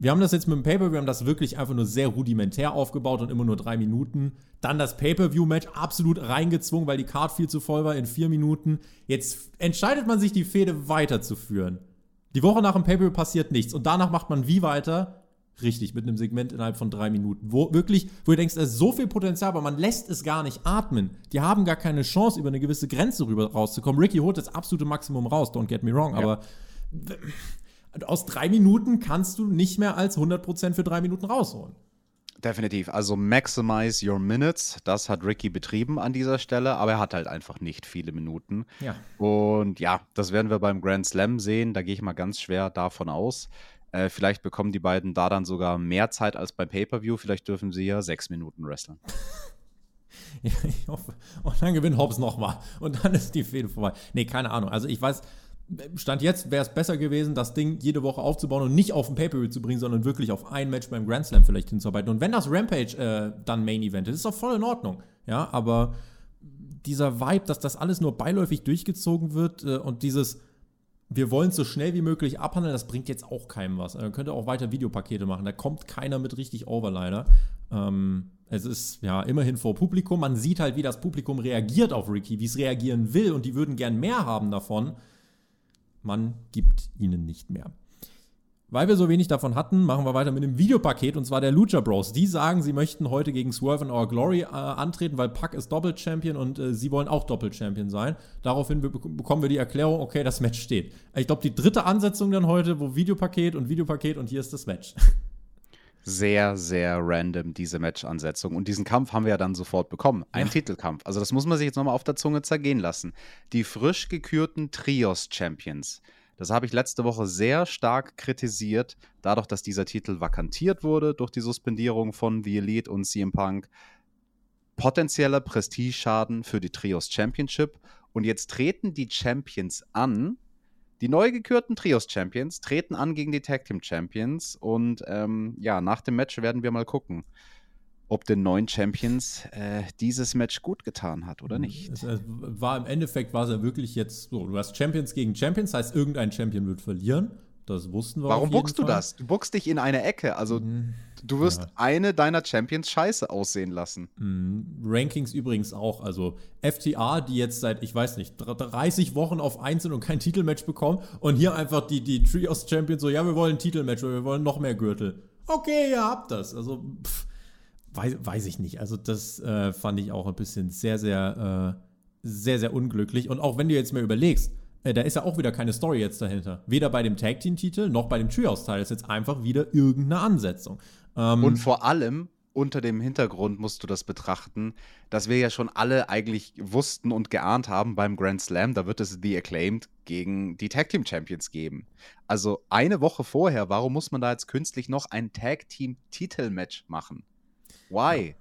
wir haben das jetzt mit dem Paper, wir haben das wirklich einfach nur sehr rudimentär aufgebaut und immer nur drei Minuten. Dann das Pay-Per-View-Match absolut reingezwungen, weil die Card viel zu voll war in vier Minuten. Jetzt entscheidet man sich, die Fehde weiterzuführen. Die Woche nach dem Pay-Per-View passiert nichts und danach macht man wie weiter? Richtig, mit einem Segment innerhalb von drei Minuten. Wo wirklich, wo du denkst, da ist so viel Potenzial, aber man lässt es gar nicht atmen. Die haben gar keine Chance, über eine gewisse Grenze rüber rauszukommen. Ricky holt das absolute Maximum raus, don't get me wrong, ja. aber aus drei Minuten kannst du nicht mehr als 100% für drei Minuten rausholen. Definitiv. Also maximize your minutes. Das hat Ricky betrieben an dieser Stelle, aber er hat halt einfach nicht viele Minuten. Ja. Und ja, das werden wir beim Grand Slam sehen. Da gehe ich mal ganz schwer davon aus. Äh, vielleicht bekommen die beiden da dann sogar mehr Zeit als beim Pay-Per-View. Vielleicht dürfen sie ja sechs Minuten wresteln. ja, ich hoffe. Und dann gewinnt Hobbs nochmal. Und dann ist die Fehde vorbei. Nee, keine Ahnung. Also ich weiß, Stand jetzt wäre es besser gewesen, das Ding jede Woche aufzubauen und nicht auf ein Pay-Per-View zu bringen, sondern wirklich auf ein Match beim Grand Slam vielleicht hinzuarbeiten. Und wenn das Rampage äh, dann Main Event ist, ist doch voll in Ordnung. Ja, aber dieser Vibe, dass das alles nur beiläufig durchgezogen wird äh, und dieses wir wollen es so schnell wie möglich abhandeln, das bringt jetzt auch keinem was. Man könnte auch weiter Videopakete machen, da kommt keiner mit richtig over leider. Ähm, es ist ja immerhin vor Publikum, man sieht halt, wie das Publikum reagiert auf Ricky, wie es reagieren will und die würden gern mehr haben davon man gibt ihnen nicht mehr. Weil wir so wenig davon hatten, machen wir weiter mit einem Videopaket und zwar der Lucha Bros. Die sagen, sie möchten heute gegen Swerve in Our Glory äh, antreten, weil Puck ist Doppel-Champion und äh, sie wollen auch Doppel-Champion sein. Daraufhin be bekommen wir die Erklärung, okay, das Match steht. Ich glaube, die dritte Ansetzung dann heute, wo Videopaket und Videopaket und hier ist das Match. sehr, sehr random, diese Match-Ansetzung. Und diesen Kampf haben wir ja dann sofort bekommen. Ein ja. Titelkampf. Also, das muss man sich jetzt nochmal auf der Zunge zergehen lassen. Die frisch gekürten Trios-Champions. Das habe ich letzte Woche sehr stark kritisiert, dadurch, dass dieser Titel vakantiert wurde durch die Suspendierung von The Elite und CM Punk. Potenzieller Prestigeschaden für die Trios Championship. Und jetzt treten die Champions an die neu gekürten Trios-Champions treten an gegen die Tag Team Champions und ähm, ja, nach dem Match werden wir mal gucken, ob den neuen Champions äh, dieses Match gut getan hat oder nicht. Es, es war im Endeffekt war es ja wirklich jetzt so, du hast Champions gegen Champions, heißt irgendein Champion wird verlieren. Das wussten wir. Warum buckst du das? Du buckst dich in eine Ecke. Also mhm. Du wirst ja. eine deiner Champions scheiße aussehen lassen. Mhm. Rankings übrigens auch. Also FTA, die jetzt seit, ich weiß nicht, 30 Wochen auf 1 sind und kein Titelmatch bekommen. Und hier einfach die, die Trios Champions so, ja, wir wollen ein Titelmatch, wir wollen noch mehr Gürtel. Okay, ihr habt das. Also, pff, weiß, weiß ich nicht. Also das äh, fand ich auch ein bisschen sehr, sehr, äh, sehr, sehr unglücklich. Und auch wenn du jetzt mal überlegst, äh, da ist ja auch wieder keine Story jetzt dahinter. Weder bei dem Tag Team Titel noch bei dem Trios-Teil. Das ist jetzt einfach wieder irgendeine Ansetzung. Ähm, Und vor allem unter dem Hintergrund musst du das betrachten, dass wir ja schon alle eigentlich wussten und geahnt haben beim Grand Slam, da wird es The Acclaimed gegen die Tag Team Champions geben. Also eine Woche vorher, warum muss man da jetzt künstlich noch ein Tag Team Titelmatch machen? Why? ja,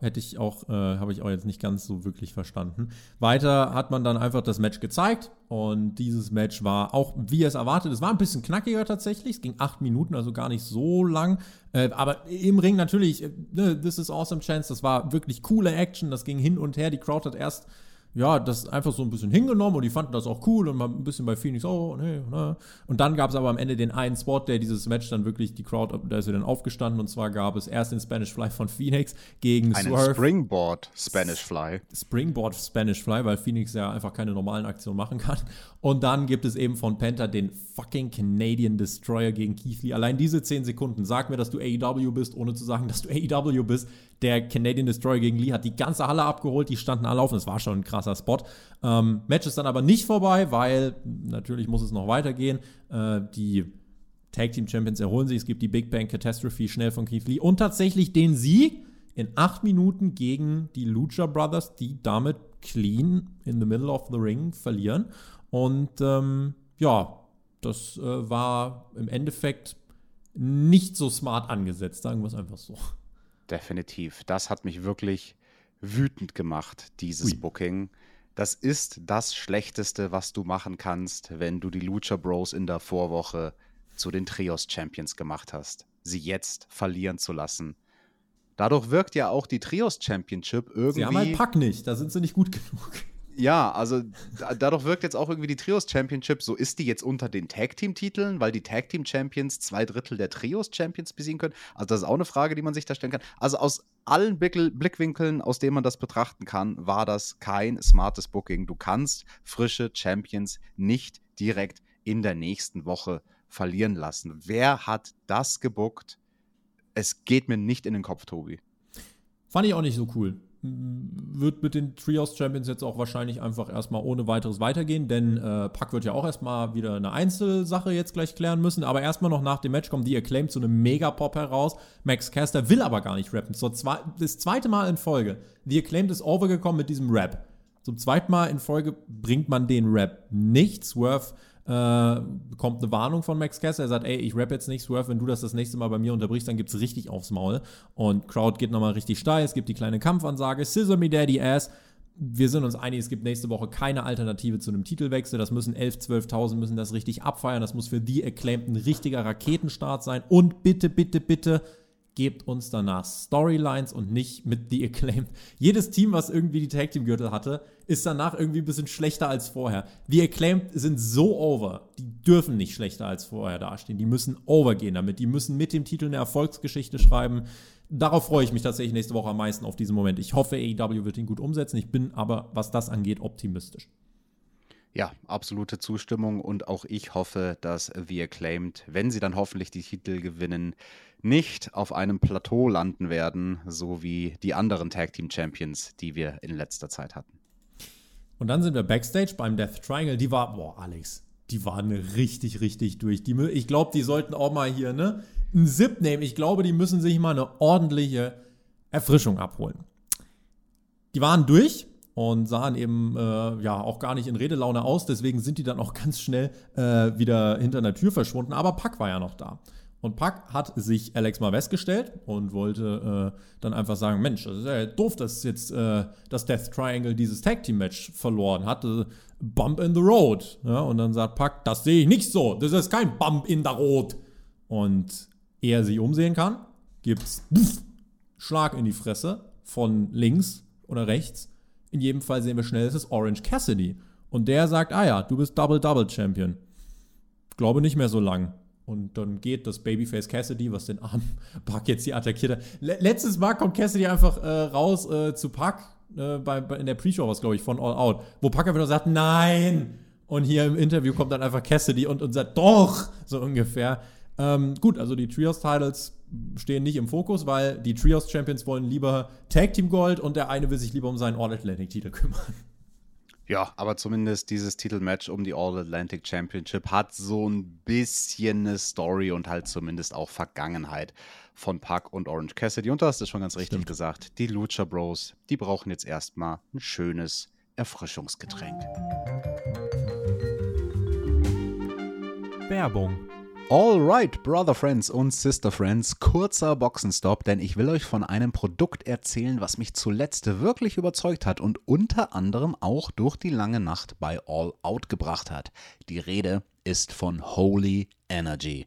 hätte ich auch, äh, habe ich auch jetzt nicht ganz so wirklich verstanden. Weiter hat man dann einfach das Match gezeigt und dieses Match war auch, wie es erwartet, es war ein bisschen knackiger tatsächlich, es ging acht Minuten, also gar nicht so lang, äh, aber im Ring natürlich, äh, ne, this is awesome chance, das war wirklich coole Action, das ging hin und her, die Crowd hat erst ja, das einfach so ein bisschen hingenommen und die fanden das auch cool und mal ein bisschen bei Phoenix, oh, nee, ne. Und dann gab es aber am Ende den einen Spot, der dieses Match dann wirklich, die Crowd, da ist sie dann aufgestanden und zwar gab es erst den Spanish Fly von Phoenix gegen Einen Swerve. Springboard Spanish Fly. Springboard Spanish Fly, weil Phoenix ja einfach keine normalen Aktionen machen kann. Und dann gibt es eben von Penta den fucking Canadian Destroyer gegen Keith Lee. Allein diese 10 Sekunden, sag mir, dass du AEW bist, ohne zu sagen, dass du AEW bist. Der Canadian Destroyer gegen Lee hat die ganze Halle abgeholt, die standen alle auf und es war schon ein krasser Spot. Ähm, Match ist dann aber nicht vorbei, weil natürlich muss es noch weitergehen. Äh, die Tag Team Champions erholen sich. Es gibt die Big Bang Catastrophe schnell von Keith Lee und tatsächlich den Sieg in acht Minuten gegen die Lucha Brothers, die damit clean in the middle of the ring verlieren. Und ähm, ja, das äh, war im Endeffekt nicht so smart angesetzt, sagen wir es einfach so. Definitiv. Das hat mich wirklich wütend gemacht, dieses Ui. Booking. Das ist das Schlechteste, was du machen kannst, wenn du die Lucha Bros in der Vorwoche zu den Trios Champions gemacht hast. Sie jetzt verlieren zu lassen. Dadurch wirkt ja auch die Trios Championship irgendwie. Sie haben halt Pack nicht, da sind sie nicht gut genug. Ja, also dadurch wirkt jetzt auch irgendwie die Trios Championship, so ist die jetzt unter den Tag Team Titeln, weil die Tag Team Champions zwei Drittel der Trios Champions besiegen können. Also das ist auch eine Frage, die man sich da stellen kann. Also aus allen Blickwinkeln, aus denen man das betrachten kann, war das kein smartes Booking. Du kannst frische Champions nicht direkt in der nächsten Woche verlieren lassen. Wer hat das gebuckt? Es geht mir nicht in den Kopf, Tobi. Fand ich auch nicht so cool wird mit den Trios Champions jetzt auch wahrscheinlich einfach erstmal ohne weiteres weitergehen, denn äh, Pack wird ja auch erstmal wieder eine Einzelsache jetzt gleich klären müssen, aber erstmal noch nach dem Match kommt die Acclaimed zu einem Megapop heraus. Max Caster will aber gar nicht rappen. So zwei, das zweite Mal in Folge. The Acclaimed ist overgekommen mit diesem Rap. Zum zweiten Mal in Folge bringt man den Rap nicht. Swerve äh, kommt eine Warnung von Max Kessler. Er sagt, ey, ich rap jetzt nicht, Swerve, wenn du das das nächste Mal bei mir unterbrichst, dann gibt's richtig aufs Maul. Und Crowd geht nochmal richtig steil. Es gibt die kleine Kampfansage, Scissor me daddy ass. Wir sind uns einig, es gibt nächste Woche keine Alternative zu einem Titelwechsel. Das müssen 11.000, 12.000 müssen das richtig abfeiern. Das muss für die Acclaimed ein richtiger Raketenstart sein. Und bitte, bitte, bitte gebt uns danach Storylines und nicht mit The Acclaimed. Jedes Team, was irgendwie die Tag Team Gürtel hatte, ist danach irgendwie ein bisschen schlechter als vorher. The Acclaimed sind so over, die dürfen nicht schlechter als vorher dastehen. Die müssen overgehen damit. Die müssen mit dem Titel eine Erfolgsgeschichte schreiben. Darauf freue ich mich tatsächlich nächste Woche am meisten auf diesen Moment. Ich hoffe, AEW wird ihn gut umsetzen. Ich bin aber, was das angeht, optimistisch. Ja, absolute Zustimmung und auch ich hoffe, dass The Acclaimed, wenn sie dann hoffentlich die Titel gewinnen, nicht auf einem Plateau landen werden, so wie die anderen Tag Team Champions, die wir in letzter Zeit hatten. Und dann sind wir backstage beim Death Triangle. Die war, boah, Alex, die waren richtig, richtig durch. Die, ich glaube, die sollten auch mal hier ne, einen Sip nehmen. Ich glaube, die müssen sich mal eine ordentliche Erfrischung abholen. Die waren durch und sahen eben äh, ja auch gar nicht in Redelaune aus. Deswegen sind die dann auch ganz schnell äh, wieder hinter einer Tür verschwunden. Aber Pack war ja noch da. Und Pack hat sich Alex mal gestellt und wollte äh, dann einfach sagen: Mensch, das ist ja doof, dass jetzt äh, das Death Triangle dieses Tag Team Match verloren hatte. Bump in the Road. Ja, und dann sagt Pack: Das sehe ich nicht so. Das ist kein Bump in the Road. Und ehe er sich umsehen kann, gibt's Puff, Schlag in die Fresse von links oder rechts. In jedem Fall sehen wir schnell, es ist Orange Cassidy. Und der sagt: Ah ja, du bist Double-Double Champion. Glaube nicht mehr so lang. Und dann geht das Babyface Cassidy, was den armen Puck jetzt hier attackiert hat. letztes Mal kommt Cassidy einfach äh, raus äh, zu Puck, äh, bei, bei, in der Pre-Show was, glaube ich, von All Out, wo Puck einfach nur sagt, nein! Und hier im Interview kommt dann einfach Cassidy und, und sagt, doch! So ungefähr. Ähm, gut, also die Trios-Titles stehen nicht im Fokus, weil die Trios-Champions wollen lieber Tag Team Gold und der eine will sich lieber um seinen All-Atlantic-Titel kümmern. Ja, aber zumindest dieses Titelmatch um die All Atlantic Championship hat so ein bisschen eine Story und halt zumindest auch Vergangenheit von Puck und Orange Cassidy. Und du hast es schon ganz richtig Stimmt. gesagt. Die Lucha Bros, die brauchen jetzt erstmal ein schönes Erfrischungsgetränk. Werbung Alright, Brother Friends und Sister Friends, kurzer Boxenstopp, denn ich will euch von einem Produkt erzählen, was mich zuletzt wirklich überzeugt hat und unter anderem auch durch die lange Nacht bei All Out gebracht hat. Die Rede ist von Holy Energy.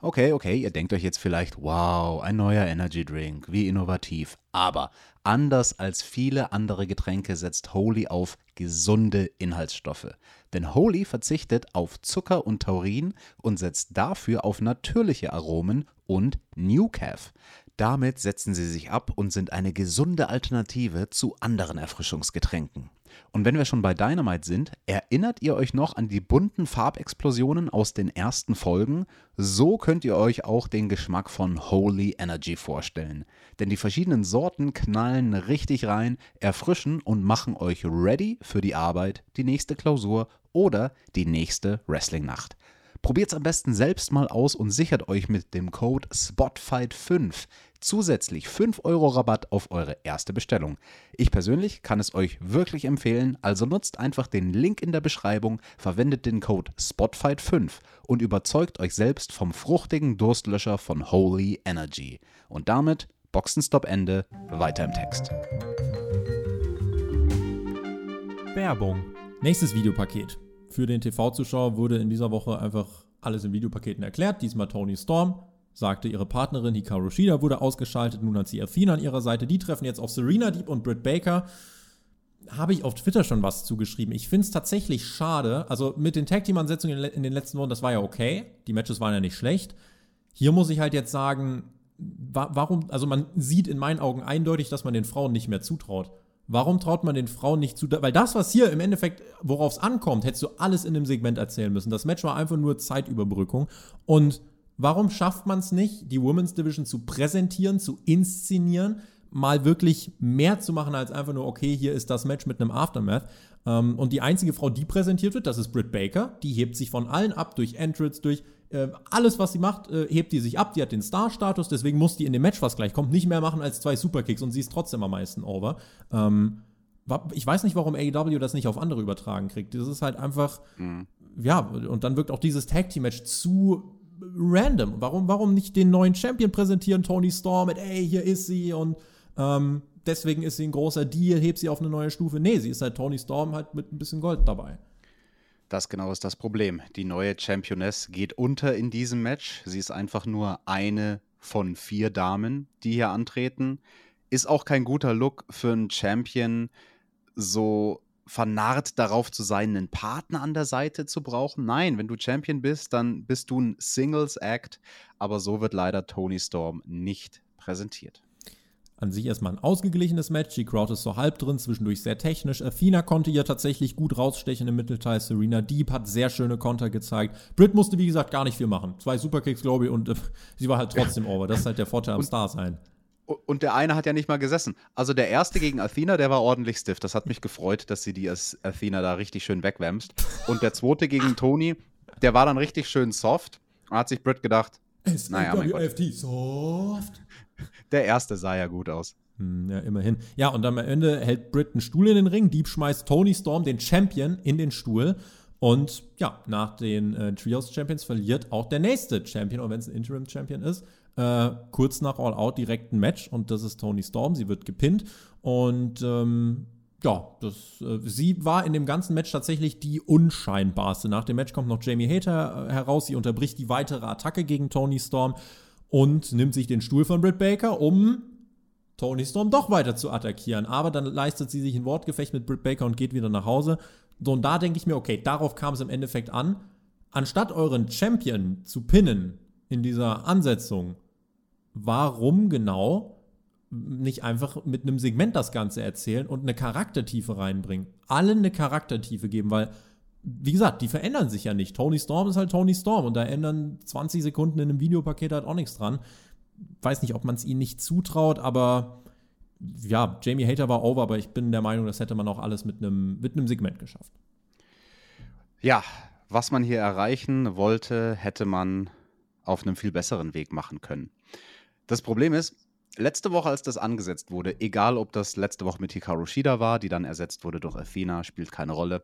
Okay, okay, ihr denkt euch jetzt vielleicht, wow, ein neuer Energy Drink, wie innovativ. Aber anders als viele andere Getränke setzt Holy auf gesunde Inhaltsstoffe. Denn Holy verzichtet auf Zucker und Taurin und setzt dafür auf natürliche Aromen und New Calf. Damit setzen sie sich ab und sind eine gesunde Alternative zu anderen Erfrischungsgetränken. Und wenn wir schon bei Dynamite sind, erinnert ihr euch noch an die bunten Farbexplosionen aus den ersten Folgen? So könnt ihr euch auch den Geschmack von Holy Energy vorstellen. Denn die verschiedenen Sorten knallen richtig rein, erfrischen und machen euch ready für die Arbeit, die nächste Klausur oder die nächste Wrestling-Nacht. Probiert es am besten selbst mal aus und sichert euch mit dem Code SPOTFIGHT5 zusätzlich 5 Euro Rabatt auf eure erste Bestellung. Ich persönlich kann es euch wirklich empfehlen, also nutzt einfach den Link in der Beschreibung, verwendet den Code SPOTFIGHT5 und überzeugt euch selbst vom fruchtigen Durstlöscher von Holy Energy. Und damit Boxenstopp Ende, weiter im Text. Werbung. Nächstes Videopaket. Für den TV-Zuschauer wurde in dieser Woche einfach alles in Videopaketen erklärt. Diesmal Tony Storm, sagte ihre Partnerin Hikaru Shida wurde ausgeschaltet. Nun hat sie Athena an ihrer Seite. Die treffen jetzt auf Serena Deep und Britt Baker. Habe ich auf Twitter schon was zugeschrieben. Ich finde es tatsächlich schade. Also mit den Tag Team-Ansetzungen in den letzten Wochen, das war ja okay. Die Matches waren ja nicht schlecht. Hier muss ich halt jetzt sagen, warum, also man sieht in meinen Augen eindeutig, dass man den Frauen nicht mehr zutraut. Warum traut man den Frauen nicht zu? Weil das, was hier im Endeffekt, worauf es ankommt, hättest du alles in dem Segment erzählen müssen. Das Match war einfach nur Zeitüberbrückung. Und warum schafft man es nicht, die Women's Division zu präsentieren, zu inszenieren, mal wirklich mehr zu machen als einfach nur, okay, hier ist das Match mit einem Aftermath. Ähm, und die einzige Frau, die präsentiert wird, das ist Britt Baker. Die hebt sich von allen ab durch Entrance, durch äh, alles, was sie macht, äh, hebt die sich ab. Die hat den Star-Status, deswegen muss die in dem Match, was gleich kommt, nicht mehr machen als zwei Superkicks und sie ist trotzdem am meisten over. Ähm, ich weiß nicht, warum AEW das nicht auf andere übertragen kriegt. Das ist halt einfach, mhm. ja, und dann wirkt auch dieses Tag Team Match zu random. Warum, warum nicht den neuen Champion präsentieren, Tony Storm, mit, ey, hier ist sie und ähm, deswegen ist sie ein großer Deal, hebt sie auf eine neue Stufe. Nee, sie ist halt Tony Storm halt mit ein bisschen Gold dabei. Das genau ist das Problem. Die neue Championess geht unter in diesem Match. Sie ist einfach nur eine von vier Damen, die hier antreten. Ist auch kein guter Look für einen Champion, so vernarrt darauf zu sein, einen Partner an der Seite zu brauchen. Nein, wenn du Champion bist, dann bist du ein Singles-Act. Aber so wird leider Tony Storm nicht präsentiert. An sich erstmal ein ausgeglichenes Match. Die Crowd ist so halb drin, zwischendurch sehr technisch. Athena konnte ja tatsächlich gut rausstechen im Mittelteil. Serena Deep hat sehr schöne Konter gezeigt. Britt musste, wie gesagt, gar nicht viel machen. Zwei Superkicks, glaube ich, und äh, sie war halt trotzdem over. Das ist halt der Vorteil am Star sein. Und der eine hat ja nicht mal gesessen. Also der erste gegen Athena, der war ordentlich stiff. Das hat mich gefreut, dass sie die Athena da richtig schön wegwämst. Und der zweite gegen Tony, der war dann richtig schön soft. Da hat sich Britt gedacht, naja, mein Gott. soft. Der erste sah ja gut aus. Hm, ja, immerhin. Ja, und am Ende hält Britt einen Stuhl in den Ring. Dieb schmeißt Tony Storm, den Champion, in den Stuhl. Und ja, nach den äh, Trios Champions verliert auch der nächste Champion, auch wenn es ein Interim Champion ist. Äh, kurz nach All Out direkt ein Match und das ist Tony Storm. Sie wird gepinnt und ähm, ja, das, äh, sie war in dem ganzen Match tatsächlich die unscheinbarste. Nach dem Match kommt noch Jamie Hater äh, heraus. Sie unterbricht die weitere Attacke gegen Tony Storm und nimmt sich den Stuhl von Britt Baker, um Tony Storm doch weiter zu attackieren. Aber dann leistet sie sich ein Wortgefecht mit Britt Baker und geht wieder nach Hause. So, und da denke ich mir, okay, darauf kam es im Endeffekt an. Anstatt euren Champion zu pinnen in dieser Ansetzung, warum genau nicht einfach mit einem Segment das Ganze erzählen und eine Charaktertiefe reinbringen? Allen eine Charaktertiefe geben, weil wie gesagt, die verändern sich ja nicht. Tony Storm ist halt Tony Storm und da ändern 20 Sekunden in einem Videopaket halt auch nichts dran. Weiß nicht, ob man es ihnen nicht zutraut, aber ja, Jamie Hater war over, aber ich bin der Meinung, das hätte man auch alles mit einem mit Segment geschafft. Ja, was man hier erreichen wollte, hätte man auf einem viel besseren Weg machen können. Das Problem ist, letzte Woche, als das angesetzt wurde, egal ob das letzte Woche mit Hikaru Shida war, die dann ersetzt wurde durch Athena, spielt keine Rolle.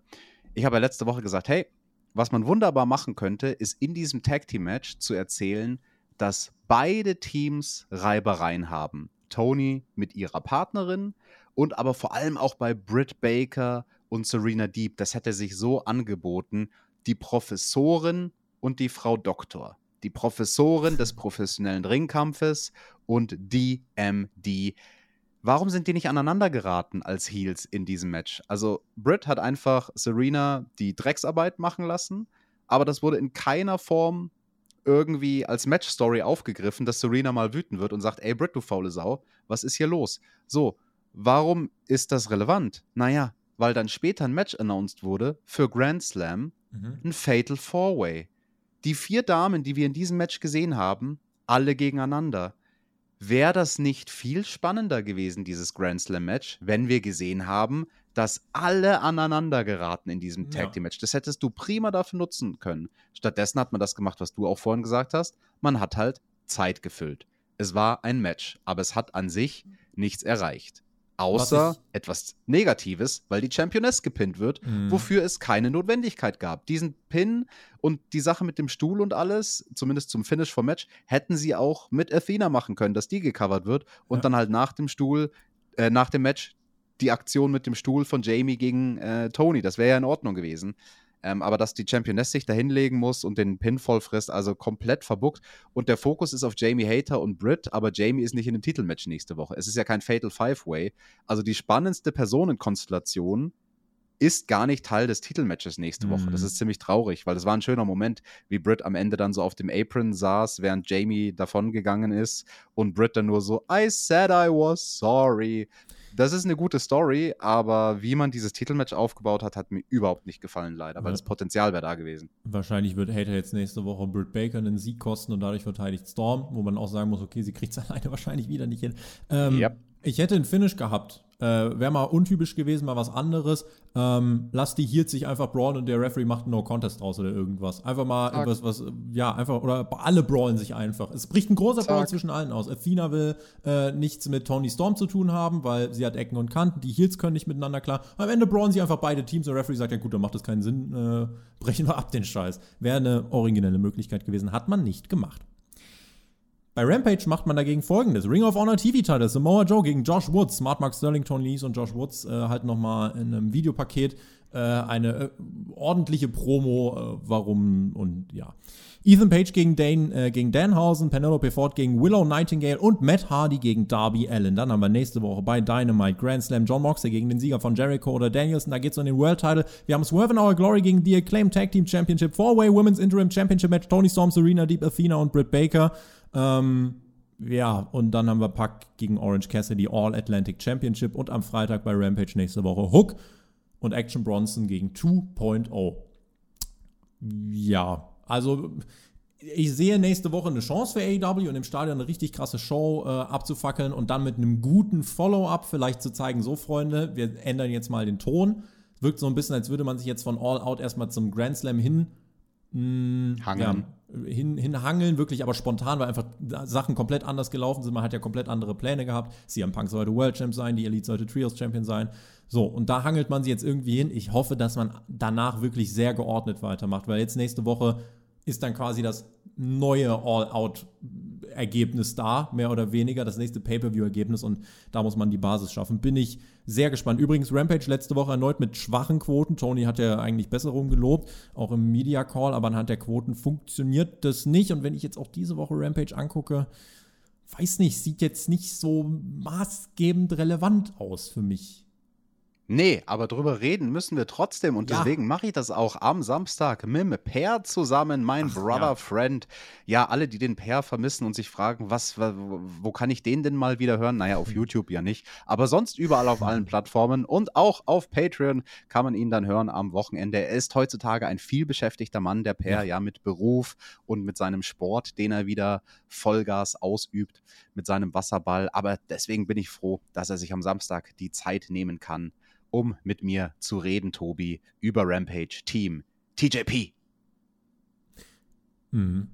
Ich habe ja letzte Woche gesagt, hey, was man wunderbar machen könnte, ist in diesem Tag Team Match zu erzählen, dass beide Teams Reibereien haben. Tony mit ihrer Partnerin und aber vor allem auch bei Britt Baker und Serena Deep. Das hätte sich so angeboten. Die Professorin und die Frau Doktor. Die Professorin des professionellen Ringkampfes und DMD. Warum sind die nicht aneinander geraten als Heels in diesem Match? Also, Britt hat einfach Serena die Drecksarbeit machen lassen, aber das wurde in keiner Form irgendwie als Match-Story aufgegriffen, dass Serena mal wütend wird und sagt: Ey, Britt, du faule Sau, was ist hier los? So, warum ist das relevant? Naja, weil dann später ein Match announced wurde für Grand Slam, mhm. ein Fatal Four-Way. Die vier Damen, die wir in diesem Match gesehen haben, alle gegeneinander wäre das nicht viel spannender gewesen, dieses Grand Slam-Match, wenn wir gesehen haben, dass alle aneinander geraten in diesem Tag Team Match. Das hättest du prima dafür nutzen können. Stattdessen hat man das gemacht, was du auch vorhin gesagt hast. Man hat halt Zeit gefüllt. Es war ein Match, aber es hat an sich nichts erreicht. Außer etwas Negatives, weil die Championess gepinnt wird, mhm. wofür es keine Notwendigkeit gab. Diesen Pin und die Sache mit dem Stuhl und alles, zumindest zum Finish vom Match, hätten sie auch mit Athena machen können, dass die gecovert wird und ja. dann halt nach dem Stuhl, äh, nach dem Match die Aktion mit dem Stuhl von Jamie gegen äh, Tony. Das wäre ja in Ordnung gewesen. Ähm, aber dass die Championess sich da hinlegen muss und den Pinfall frisst, also komplett verbuckt. Und der Fokus ist auf Jamie Hater und Britt, aber Jamie ist nicht in dem Titelmatch nächste Woche. Es ist ja kein Fatal Five-Way. Also die spannendste Personenkonstellation ist gar nicht Teil des Titelmatches nächste Woche. Mhm. Das ist ziemlich traurig, weil das war ein schöner Moment, wie Britt am Ende dann so auf dem Apron saß, während Jamie davongegangen ist und Britt dann nur so, I said I was sorry das ist eine gute Story, aber wie man dieses Titelmatch aufgebaut hat, hat mir überhaupt nicht gefallen, leider, weil ja. das Potenzial wäre da gewesen. Wahrscheinlich wird Hater jetzt nächste Woche Britt Baker einen Sieg kosten und dadurch verteidigt Storm, wo man auch sagen muss, okay, sie kriegt es alleine wahrscheinlich wieder nicht hin. Ähm, yep. Ich hätte einen Finish gehabt. Äh, Wäre mal untypisch gewesen, mal was anderes. Ähm, lass die Heels sich einfach brawlen und der Referee macht einen No-Contest draus oder irgendwas. Einfach mal Zack. irgendwas, was, ja, einfach, oder alle brawlen sich einfach. Es bricht ein großer Brawl zwischen allen aus. Athena will äh, nichts mit Tony Storm zu tun haben, weil sie hat Ecken und Kanten. Die Heels können nicht miteinander klar. Am Ende brawlen sie einfach beide Teams und der Referee sagt, ja gut, dann macht das keinen Sinn, äh, brechen wir ab den Scheiß. Wäre eine originelle Möglichkeit gewesen. Hat man nicht gemacht. Bei Rampage macht man dagegen folgendes: Ring of Honor TV-Title, Samoa Joe gegen Josh Woods. Smart Mark Sterling, Tony Lees und Josh Woods äh, halt nochmal in einem Videopaket äh, eine äh, ordentliche Promo, äh, warum und ja. Ethan Page gegen, Dane, gegen Danhausen, Penelope Ford gegen Willow Nightingale und Matt Hardy gegen Darby Allen. Dann haben wir nächste Woche bei Dynamite Grand Slam John Moxley gegen den Sieger von Jericho oder Danielson. Da geht es um den World Title. Wir haben Swerve in Our Glory gegen The Acclaimed Tag Team Championship, Four-Way Women's Interim Championship Match, Tony Storm, Serena Deep, Athena und Britt Baker. Ähm, ja, und dann haben wir Pack gegen Orange Cassidy All Atlantic Championship und am Freitag bei Rampage nächste Woche Hook und Action Bronson gegen 2.0. Ja, also ich sehe nächste Woche eine Chance für AEW und im Stadion eine richtig krasse Show äh, abzufackeln und dann mit einem guten Follow-up vielleicht zu zeigen, so Freunde, wir ändern jetzt mal den Ton. Wirkt so ein bisschen, als würde man sich jetzt von All Out erstmal zum Grand Slam hin mh, Hangeln. Ja, hin, hinhangeln, wirklich aber spontan, weil einfach Sachen komplett anders gelaufen sind. Man hat ja komplett andere Pläne gehabt. CM Punk sollte World Champ sein, die Elite sollte Trios Champion sein. So, und da hangelt man sie jetzt irgendwie hin. Ich hoffe, dass man danach wirklich sehr geordnet weitermacht, weil jetzt nächste Woche ist dann quasi das neue All-Out Ergebnis da, mehr oder weniger, das nächste Pay-Per-View-Ergebnis und da muss man die Basis schaffen. Bin ich sehr gespannt. Übrigens, Rampage letzte Woche erneut mit schwachen Quoten. Tony hat ja eigentlich Besserung gelobt, auch im Media Call, aber anhand der Quoten funktioniert das nicht. Und wenn ich jetzt auch diese Woche Rampage angucke, weiß nicht, sieht jetzt nicht so maßgebend relevant aus für mich. Nee, aber drüber reden müssen wir trotzdem und ja. deswegen mache ich das auch am Samstag mit dem Per zusammen, mein Ach, Brother ja. Friend. Ja, alle, die den Per vermissen und sich fragen, was, wo kann ich den denn mal wieder hören? Naja, auf hm. YouTube ja nicht, aber sonst überall auf allen Plattformen und auch auf Patreon kann man ihn dann hören am Wochenende. Er ist heutzutage ein vielbeschäftigter Mann, der Per, ja, ja mit Beruf und mit seinem Sport, den er wieder Vollgas ausübt, mit seinem Wasserball. Aber deswegen bin ich froh, dass er sich am Samstag die Zeit nehmen kann um mit mir zu reden, Tobi, über Rampage Team TJP. Mhm.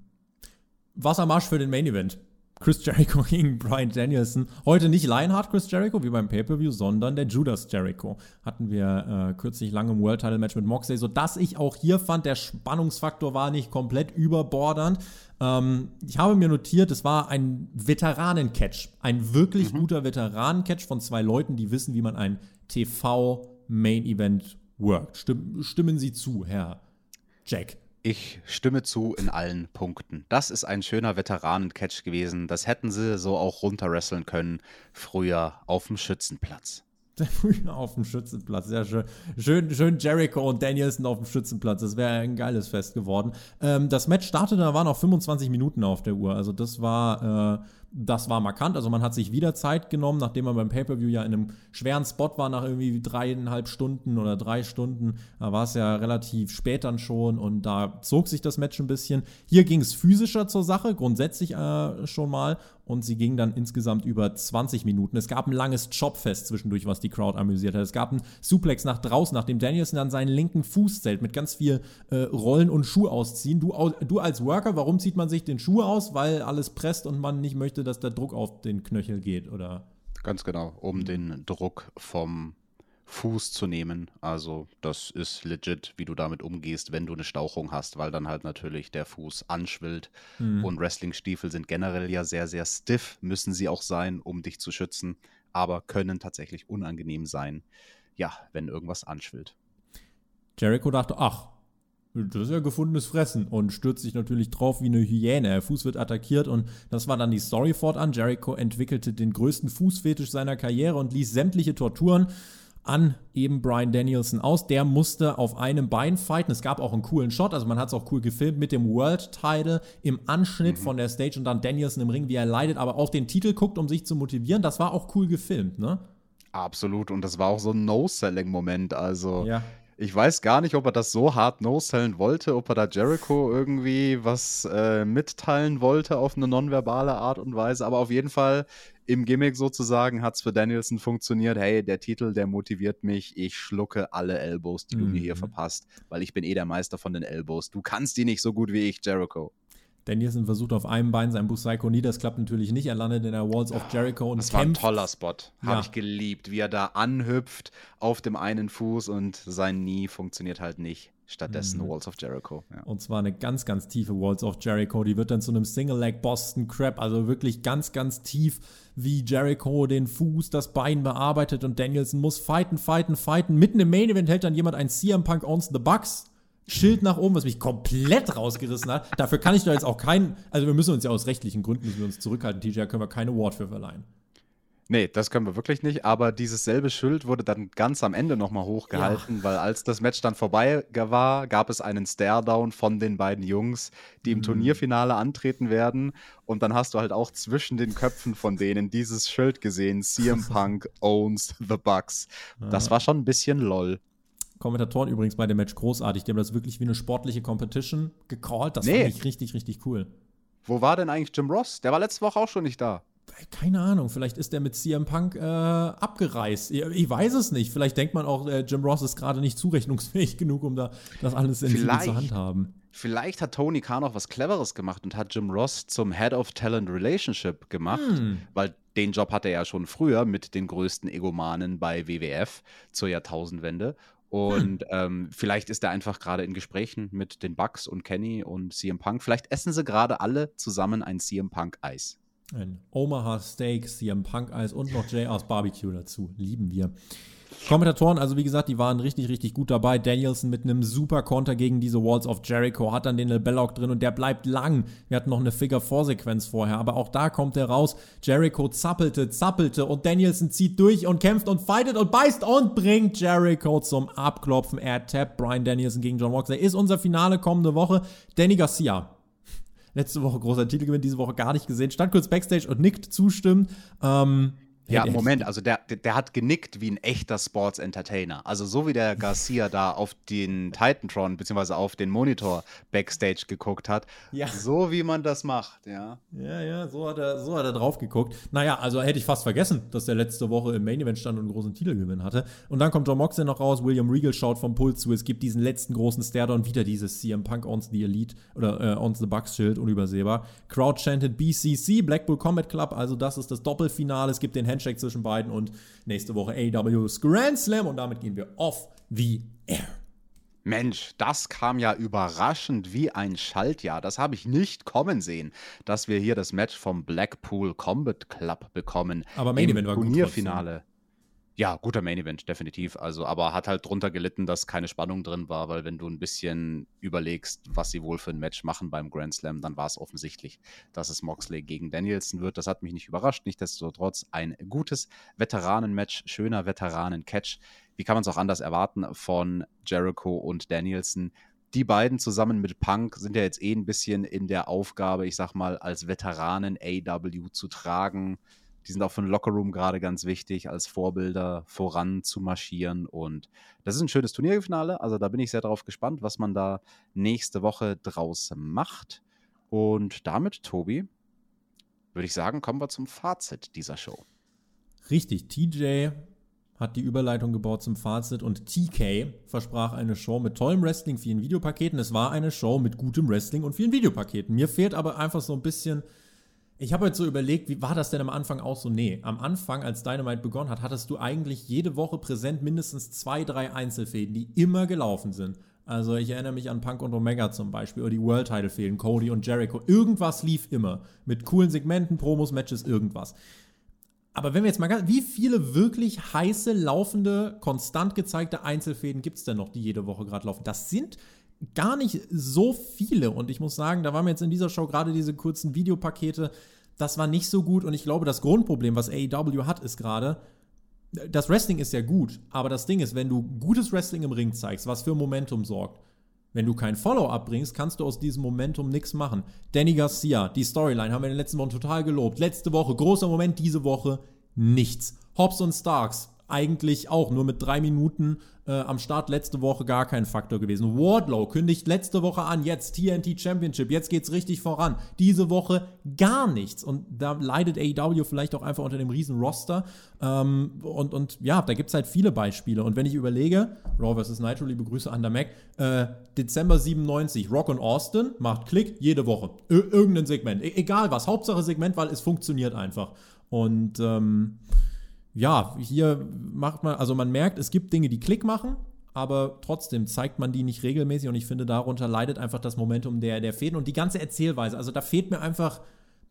Wassermarsch für den Main Event. Chris Jericho gegen Brian Danielson. Heute nicht Lionheart Chris Jericho wie beim Pay-Per-View, sondern der Judas Jericho. Hatten wir äh, kürzlich lange im World Title Match mit Moxley, sodass ich auch hier fand, der Spannungsfaktor war nicht komplett überbordernd. Ähm, ich habe mir notiert, es war ein Veteranen-Catch. Ein wirklich mhm. guter Veteranen-Catch von zwei Leuten, die wissen, wie man ein TV-Main-Event worked. Stimm, stimmen Sie zu, Herr Jack? Ich stimme zu in allen Punkten. Das ist ein schöner Veteranen-Catch gewesen. Das hätten sie so auch runterwresteln können, früher auf dem Schützenplatz. Früher auf dem Schützenplatz, sehr schön. Schön, schön Jericho und Danielson auf dem Schützenplatz. Das wäre ein geiles Fest geworden. Ähm, das Match startete, da waren noch 25 Minuten auf der Uhr. Also das war äh, Das war markant. Also man hat sich wieder Zeit genommen, nachdem man beim Pay-Per-View ja in einem schweren Spot war, nach irgendwie dreieinhalb Stunden oder drei Stunden. Da war es ja relativ spät dann schon und da zog sich das Match ein bisschen. Hier ging es physischer zur Sache, grundsätzlich äh, schon mal. Und sie ging dann insgesamt über 20 Minuten. Es gab ein langes Chopfest zwischendurch, was die Crowd amüsiert hat. Es gab einen Suplex nach draußen, nachdem Danielson dann seinen linken Fuß zählt, mit ganz viel äh, Rollen und Schuh ausziehen. Du, du als Worker, warum zieht man sich den Schuh aus? Weil alles presst und man nicht möchte, dass der Druck auf den Knöchel geht, oder? Ganz genau, um den Druck vom Fuß zu nehmen. Also das ist legit, wie du damit umgehst, wenn du eine Stauchung hast, weil dann halt natürlich der Fuß anschwillt. Mhm. Und Wrestling-Stiefel sind generell ja sehr, sehr stiff, müssen sie auch sein, um dich zu schützen, aber können tatsächlich unangenehm sein, ja, wenn irgendwas anschwillt. Jericho dachte, ach, das ist ja gefundenes Fressen und stürzt sich natürlich drauf wie eine Hyäne. Der Fuß wird attackiert und das war dann die Story fortan. Jericho entwickelte den größten Fußfetisch seiner Karriere und ließ sämtliche Torturen an eben Brian Danielson aus. Der musste auf einem Bein fighten. Es gab auch einen coolen Shot, also man hat es auch cool gefilmt mit dem World Title im Anschnitt mhm. von der Stage und dann Danielson im Ring, wie er leidet, aber auf den Titel guckt, um sich zu motivieren. Das war auch cool gefilmt, ne? Absolut. Und das war auch so ein No-Selling-Moment. Also, ja. ich weiß gar nicht, ob er das so hart no-sellen wollte, ob er da Jericho irgendwie was äh, mitteilen wollte auf eine nonverbale Art und Weise. Aber auf jeden Fall im Gimmick sozusagen hat es für Danielson funktioniert. Hey, der Titel, der motiviert mich. Ich schlucke alle Elbows, die mhm. du mir hier mhm. verpasst, weil ich bin eh der Meister von den Elbows. Du kannst die nicht so gut wie ich, Jericho. Danielson versucht auf einem Bein sein Bus Psycho nie, das klappt natürlich nicht. Er landet in der Walls of Jericho und Das kämpft. war ein toller Spot. Habe ja. ich geliebt, wie er da anhüpft auf dem einen Fuß und sein Nie funktioniert halt nicht. Stattdessen mhm. Walls of Jericho. Ja. Und zwar eine ganz, ganz tiefe Walls of Jericho. Die wird dann zu einem Single-Leg Boston Crab, also wirklich ganz, ganz tief, wie Jericho den Fuß, das Bein bearbeitet und Danielson muss fighten, fighten, fighten. Mitten im Main Event hält dann jemand ein CM Punk owns the Bucks. Schild nach oben, was mich komplett rausgerissen hat. Dafür kann ich doch jetzt auch keinen, also wir müssen uns ja aus rechtlichen Gründen müssen wir uns zurückhalten, TJ, da können wir keine Award für verleihen. Nee, das können wir wirklich nicht. Aber dieses selbe Schild wurde dann ganz am Ende nochmal hochgehalten, ja. weil als das Match dann vorbei war, gab es einen Stare-Down von den beiden Jungs, die im mhm. Turnierfinale antreten werden. Und dann hast du halt auch zwischen den Köpfen von denen dieses Schild gesehen: CM Punk owns the Bucks. Das war schon ein bisschen lol. Kommentatoren übrigens bei dem Match großartig. Die haben das wirklich wie eine sportliche Competition gecallt. Das nee. fand ich richtig, richtig cool. Wo war denn eigentlich Jim Ross? Der war letzte Woche auch schon nicht da keine Ahnung, vielleicht ist er mit CM Punk äh, abgereist. Ich, ich, weiß es nicht. Vielleicht denkt man auch, äh, Jim Ross ist gerade nicht zurechnungsfähig genug, um da das alles in zur Hand haben. Vielleicht hat Tony Khan auch was Cleveres gemacht und hat Jim Ross zum Head of Talent Relationship gemacht, hm. weil den Job hatte er ja schon früher mit den größten Egomanen bei WWF zur Jahrtausendwende. Und hm. ähm, vielleicht ist er einfach gerade in Gesprächen mit den Bucks und Kenny und CM Punk. Vielleicht essen sie gerade alle zusammen ein CM Punk Eis. Ein Omaha Steak, CM Punk Eis und noch JR's Barbecue dazu. Lieben wir. Kommentatoren, also wie gesagt, die waren richtig, richtig gut dabei. Danielson mit einem super Konter gegen diese Walls of Jericho, hat dann den Belloc drin und der bleibt lang. Wir hatten noch eine Figure-4-Sequenz vorher, aber auch da kommt er raus. Jericho zappelte, zappelte und Danielson zieht durch und kämpft und fightet und beißt und bringt Jericho zum Abklopfen. Er tappt Brian Danielson gegen John Moxley. Ist unser Finale kommende Woche. Danny Garcia Letzte Woche großer Titelgewinn, diese Woche gar nicht gesehen. Stand kurz Backstage und nickt zustimmend. Ähm, ja, Moment, also der, der, hat genickt wie ein echter Sports Entertainer. Also so wie der Garcia da auf den Titantron beziehungsweise auf den Monitor Backstage geguckt hat, ja. so wie man das macht, ja. Ja, ja, so hat er, so hat er drauf geguckt. Naja, also hätte ich fast vergessen, dass der letzte Woche im Main Event stand und einen großen Titelgewinn hatte. Und dann kommt John Moxley noch raus, William Regal schaut vom Puls zu, es gibt diesen letzten großen Stairdown, wieder dieses CM Punk owns the Elite oder äh, owns the Bucks Schild, unübersehbar. Crowd chanted BCC, Blackpool Combat Club, also das ist das Doppelfinale, es gibt den Hand Handshake zwischen beiden und nächste Woche AW's Grand Slam und damit gehen wir off the air. Mensch, das kam ja überraschend wie ein Schaltjahr. Das habe ich nicht kommen sehen, dass wir hier das Match vom Blackpool Combat Club bekommen. Aber Main Event war Turnierfinale. Ja, guter Main Event, definitiv. Also, aber hat halt drunter gelitten, dass keine Spannung drin war, weil wenn du ein bisschen überlegst, was sie wohl für ein Match machen beim Grand Slam, dann war es offensichtlich, dass es Moxley gegen Danielson wird. Das hat mich nicht überrascht. Nichtsdestotrotz ein gutes Veteranen-Match, schöner Veteranen-Catch. Wie kann man es auch anders erwarten von Jericho und Danielson? die beiden zusammen mit Punk sind ja jetzt eh ein bisschen in der Aufgabe, ich sag mal, als Veteranen AW zu tragen. Die sind auch für den Lockerroom gerade ganz wichtig, als Vorbilder voran zu marschieren. Und das ist ein schönes Turnierfinale. Also da bin ich sehr darauf gespannt, was man da nächste Woche draus macht. Und damit, Tobi, würde ich sagen, kommen wir zum Fazit dieser Show. Richtig, TJ hat die Überleitung gebaut zum Fazit und TK versprach eine Show mit tollem Wrestling, vielen Videopaketen. Es war eine Show mit gutem Wrestling und vielen Videopaketen. Mir fehlt aber einfach so ein bisschen. Ich habe jetzt so überlegt, wie war das denn am Anfang auch so? Nee, am Anfang, als Dynamite begonnen hat, hattest du eigentlich jede Woche präsent mindestens zwei, drei Einzelfäden, die immer gelaufen sind. Also ich erinnere mich an Punk und Omega zum Beispiel oder die World Title Fäden, Cody und Jericho. Irgendwas lief immer. Mit coolen Segmenten, Promos, Matches, irgendwas. Aber wenn wir jetzt mal ganz, wie viele wirklich heiße, laufende, konstant gezeigte Einzelfäden gibt es denn noch, die jede Woche gerade laufen? Das sind gar nicht so viele. Und ich muss sagen, da waren wir jetzt in dieser Show gerade diese kurzen Videopakete. Das war nicht so gut. Und ich glaube, das Grundproblem, was AEW hat, ist gerade, das Wrestling ist ja gut. Aber das Ding ist, wenn du gutes Wrestling im Ring zeigst, was für Momentum sorgt, wenn du kein Follow-up bringst, kannst du aus diesem Momentum nichts machen. Danny Garcia, die Storyline haben wir in den letzten Wochen total gelobt. Letzte Woche, großer Moment, diese Woche nichts. Hobbs und Starks, eigentlich auch nur mit drei Minuten äh, am Start letzte Woche gar kein Faktor gewesen. Wardlow kündigt letzte Woche an, jetzt TNT Championship, jetzt geht's richtig voran. Diese Woche gar nichts. Und da leidet AEW vielleicht auch einfach unter dem riesen Roster. Ähm, und, und ja, da gibt's halt viele Beispiele. Und wenn ich überlege, Raw vs. Nitro, liebe Grüße an der Mac, äh, Dezember 97, Rock und Austin macht Klick jede Woche. Ir irgendein Segment. E egal was, Hauptsache Segment, weil es funktioniert einfach. Und ähm, ja, hier macht man, also man merkt, es gibt Dinge, die Klick machen, aber trotzdem zeigt man die nicht regelmäßig und ich finde, darunter leidet einfach das Momentum der, der Fäden und die ganze Erzählweise. Also da fehlt mir einfach,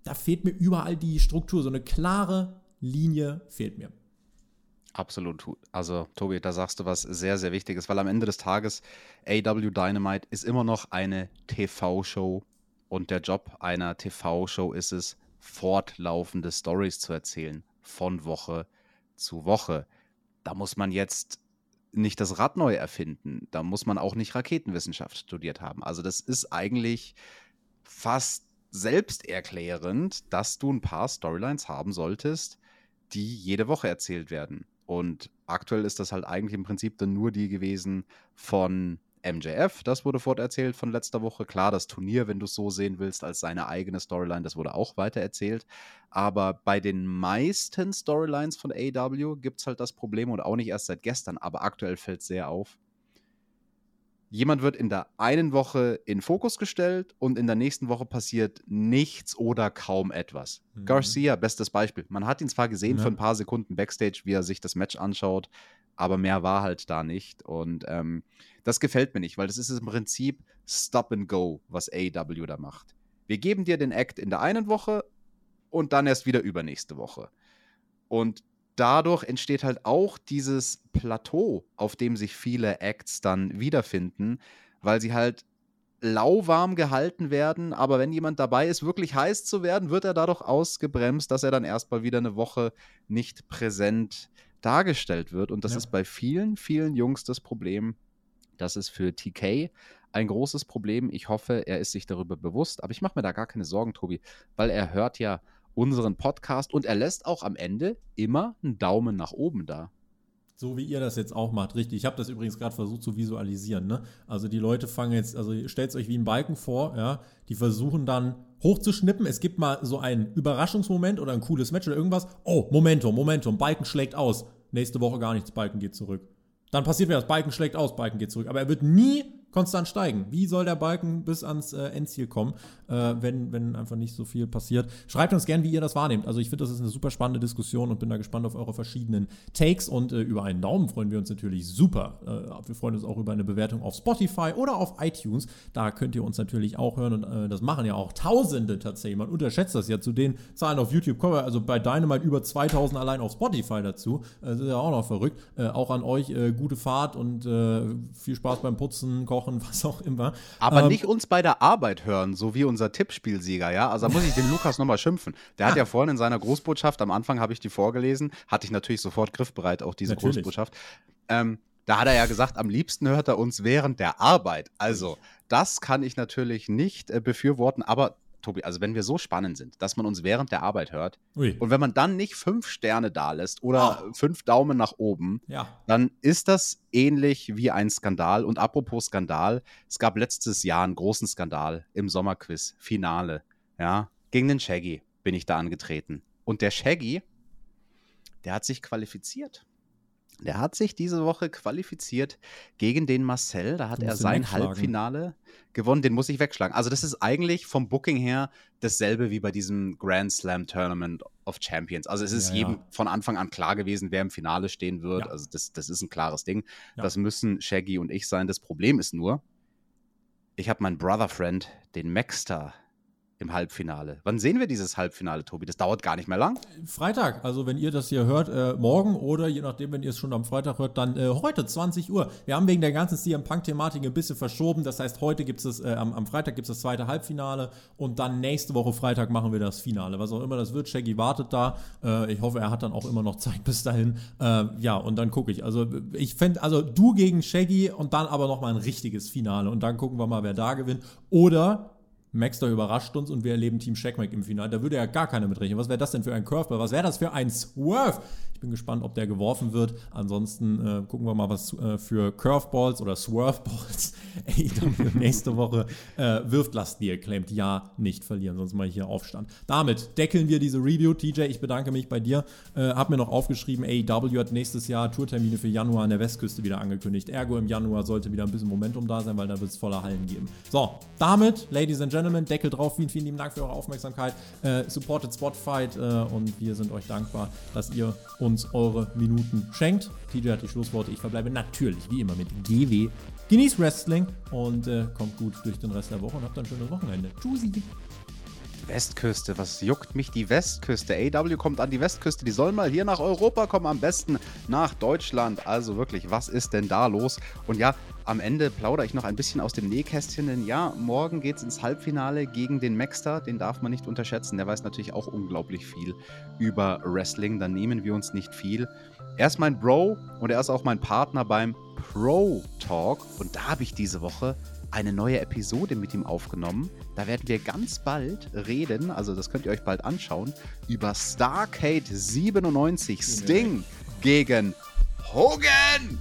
da fehlt mir überall die Struktur, so eine klare Linie fehlt mir. Absolut. Also, Tobi, da sagst du was sehr, sehr Wichtiges, weil am Ende des Tages AW Dynamite ist immer noch eine TV-Show und der Job einer TV-Show ist es, fortlaufende Stories zu erzählen von Woche zu Woche. Da muss man jetzt nicht das Rad neu erfinden. Da muss man auch nicht Raketenwissenschaft studiert haben. Also das ist eigentlich fast selbsterklärend, dass du ein paar Storylines haben solltest, die jede Woche erzählt werden. Und aktuell ist das halt eigentlich im Prinzip dann nur die gewesen von MJF, das wurde forterzählt von letzter Woche. Klar, das Turnier, wenn du es so sehen willst, als seine eigene Storyline, das wurde auch weitererzählt. Aber bei den meisten Storylines von AW gibt es halt das Problem und auch nicht erst seit gestern, aber aktuell fällt es sehr auf. Jemand wird in der einen Woche in Fokus gestellt und in der nächsten Woche passiert nichts oder kaum etwas. Mhm. Garcia, bestes Beispiel. Man hat ihn zwar gesehen ja. für ein paar Sekunden backstage, wie er sich das Match anschaut, aber mehr war halt da nicht. Und ähm, das gefällt mir nicht, weil das ist im Prinzip Stop and Go, was AEW da macht. Wir geben dir den Act in der einen Woche und dann erst wieder übernächste Woche. Und dadurch entsteht halt auch dieses Plateau, auf dem sich viele Acts dann wiederfinden, weil sie halt lauwarm gehalten werden, aber wenn jemand dabei ist, wirklich heiß zu werden, wird er dadurch ausgebremst, dass er dann erstmal wieder eine Woche nicht präsent dargestellt wird. Und das ja. ist bei vielen, vielen Jungs das Problem. Das ist für TK ein großes Problem. Ich hoffe, er ist sich darüber bewusst. Aber ich mache mir da gar keine Sorgen, Tobi, weil er hört ja unseren Podcast und er lässt auch am Ende immer einen Daumen nach oben da. So wie ihr das jetzt auch macht, richtig. Ich habe das übrigens gerade versucht zu visualisieren. Ne? Also die Leute fangen jetzt, also stellt es euch wie einen Balken vor, ja, die versuchen dann hochzuschnippen. Es gibt mal so einen Überraschungsmoment oder ein cooles Match oder irgendwas. Oh, Momentum, Momentum, Balken schlägt aus. Nächste Woche gar nichts, Balken geht zurück. Dann passiert wieder das Balken schlägt aus, Balken geht zurück. Aber er wird nie konstant steigen. Wie soll der Balken bis ans äh, Endziel kommen, äh, wenn, wenn einfach nicht so viel passiert? Schreibt uns gern, wie ihr das wahrnehmt. Also ich finde, das ist eine super spannende Diskussion und bin da gespannt auf eure verschiedenen Takes und äh, über einen Daumen freuen wir uns natürlich super. Äh, wir freuen uns auch über eine Bewertung auf Spotify oder auf iTunes. Da könnt ihr uns natürlich auch hören und äh, das machen ja auch Tausende tatsächlich. Man unterschätzt das ja zu den Zahlen auf YouTube. Kommen wir also bei Dynamite über 2000 allein auf Spotify dazu. Das ist ja auch noch verrückt. Äh, auch an euch gute Fahrt und viel Spaß beim Putzen, Kochen kochen, was auch immer. Aber ähm, nicht uns bei der Arbeit hören, so wie unser Tippspielsieger, ja? Also da muss ich den Lukas nochmal schimpfen. Der hat ja vorhin in seiner Großbotschaft, am Anfang habe ich die vorgelesen, hatte ich natürlich sofort griffbereit, auch diese natürlich. Großbotschaft. Ähm, Da hat er ja gesagt, am liebsten hört er uns während der Arbeit. Also, das kann ich natürlich nicht äh, befürworten, aber Tobi, also wenn wir so spannend sind, dass man uns während der Arbeit hört Ui. und wenn man dann nicht fünf Sterne da lässt oder fünf Daumen nach oben, Ja. dann ist das ähnlich wie ein Skandal. Und apropos Skandal, es gab letztes Jahr einen großen Skandal im Sommerquiz, Finale. Ja, gegen den Shaggy bin ich da angetreten. Und der Shaggy, der hat sich qualifiziert. Der hat sich diese Woche qualifiziert gegen den Marcel. Da hat er sein. Halbfinale gewonnen. Den muss ich wegschlagen. Also, das ist eigentlich vom Booking her dasselbe wie bei diesem Grand Slam Tournament of Champions. Also, es ist Ja, jedem ja. von Anfang an klar gewesen, wer im Finale stehen wird. Ja. Also, das, das ist ein klares Ding. Das müssen Shaggy und ich sein. Das Problem ist nur, ich habe meinen Brother Friend, den Maxter, im Halbfinale. Wann sehen wir dieses Halbfinale, Tobi? Das dauert gar nicht mehr lang. Freitag, also wenn ihr das hier hört, äh, morgen oder je nachdem, wenn ihr es schon am Freitag hört, dann äh, heute 20 Uhr. Wir haben wegen der ganzen CM Punk-Thematik ein bisschen verschoben. Das heißt, heute gibt es, äh, am, am Freitag gibt es das zweite Halbfinale und dann nächste Woche Freitag machen wir das Finale. Was auch immer das wird, Shaggy wartet da. Äh, ich hoffe, er hat dann auch immer noch Zeit bis dahin. Äh, ja, und dann gucke ich. Also ich fände, also du gegen Shaggy und dann aber noch mal ein richtiges Finale und dann gucken wir mal, wer da gewinnt. Oder Maxter überrascht uns und wir erleben Team Shackmack im Finale. Da würde ja gar keiner mit rechnen. Was wäre das denn für ein Curveball? Was wäre das für ein Swerve? Ich bin gespannt, ob der geworfen wird. Ansonsten äh, gucken wir mal, was äh, für Curveballs oder Swerveballs AEW nächste Woche äh, wirft. Lasst die claimt ja nicht verlieren, sonst mache ich hier Aufstand. Damit deckeln wir diese Review. TJ, ich bedanke mich bei dir. Äh, hab mir noch aufgeschrieben, AEW hat nächstes Jahr Tourtermine für Januar an der Westküste wieder angekündigt. Ergo im Januar sollte wieder ein bisschen Momentum da sein, weil da wird es voller Hallen geben. So, damit, Ladies and Gentlemen, Deckel drauf. Vielen, vielen lieben Dank für eure Aufmerksamkeit. Äh, supportet Spotfight äh, und wir sind euch dankbar, dass ihr uns eure Minuten schenkt. TJ hat die Schlussworte. Ich verbleibe natürlich wie immer mit GW. Genießt Wrestling und äh, kommt gut durch den Rest der Woche und habt ein schönes Wochenende. Tschüssi. Westküste, was juckt mich die Westküste? AW kommt an die Westküste, die sollen mal hier nach Europa kommen, am besten nach Deutschland. Also wirklich, was ist denn da los? Und ja, am Ende plaudere ich noch ein bisschen aus dem Nähkästchen, denn ja, morgen geht es ins Halbfinale gegen den Maxter, den darf man nicht unterschätzen. Der weiß natürlich auch unglaublich viel über Wrestling, da nehmen wir uns nicht viel. Er ist mein Bro und er ist auch mein Partner beim Pro Talk und da habe ich diese Woche eine neue Episode mit ihm aufgenommen. Da werden wir ganz bald reden, also das könnt ihr euch bald anschauen, über Starcade 97 Sting gegen Hogan.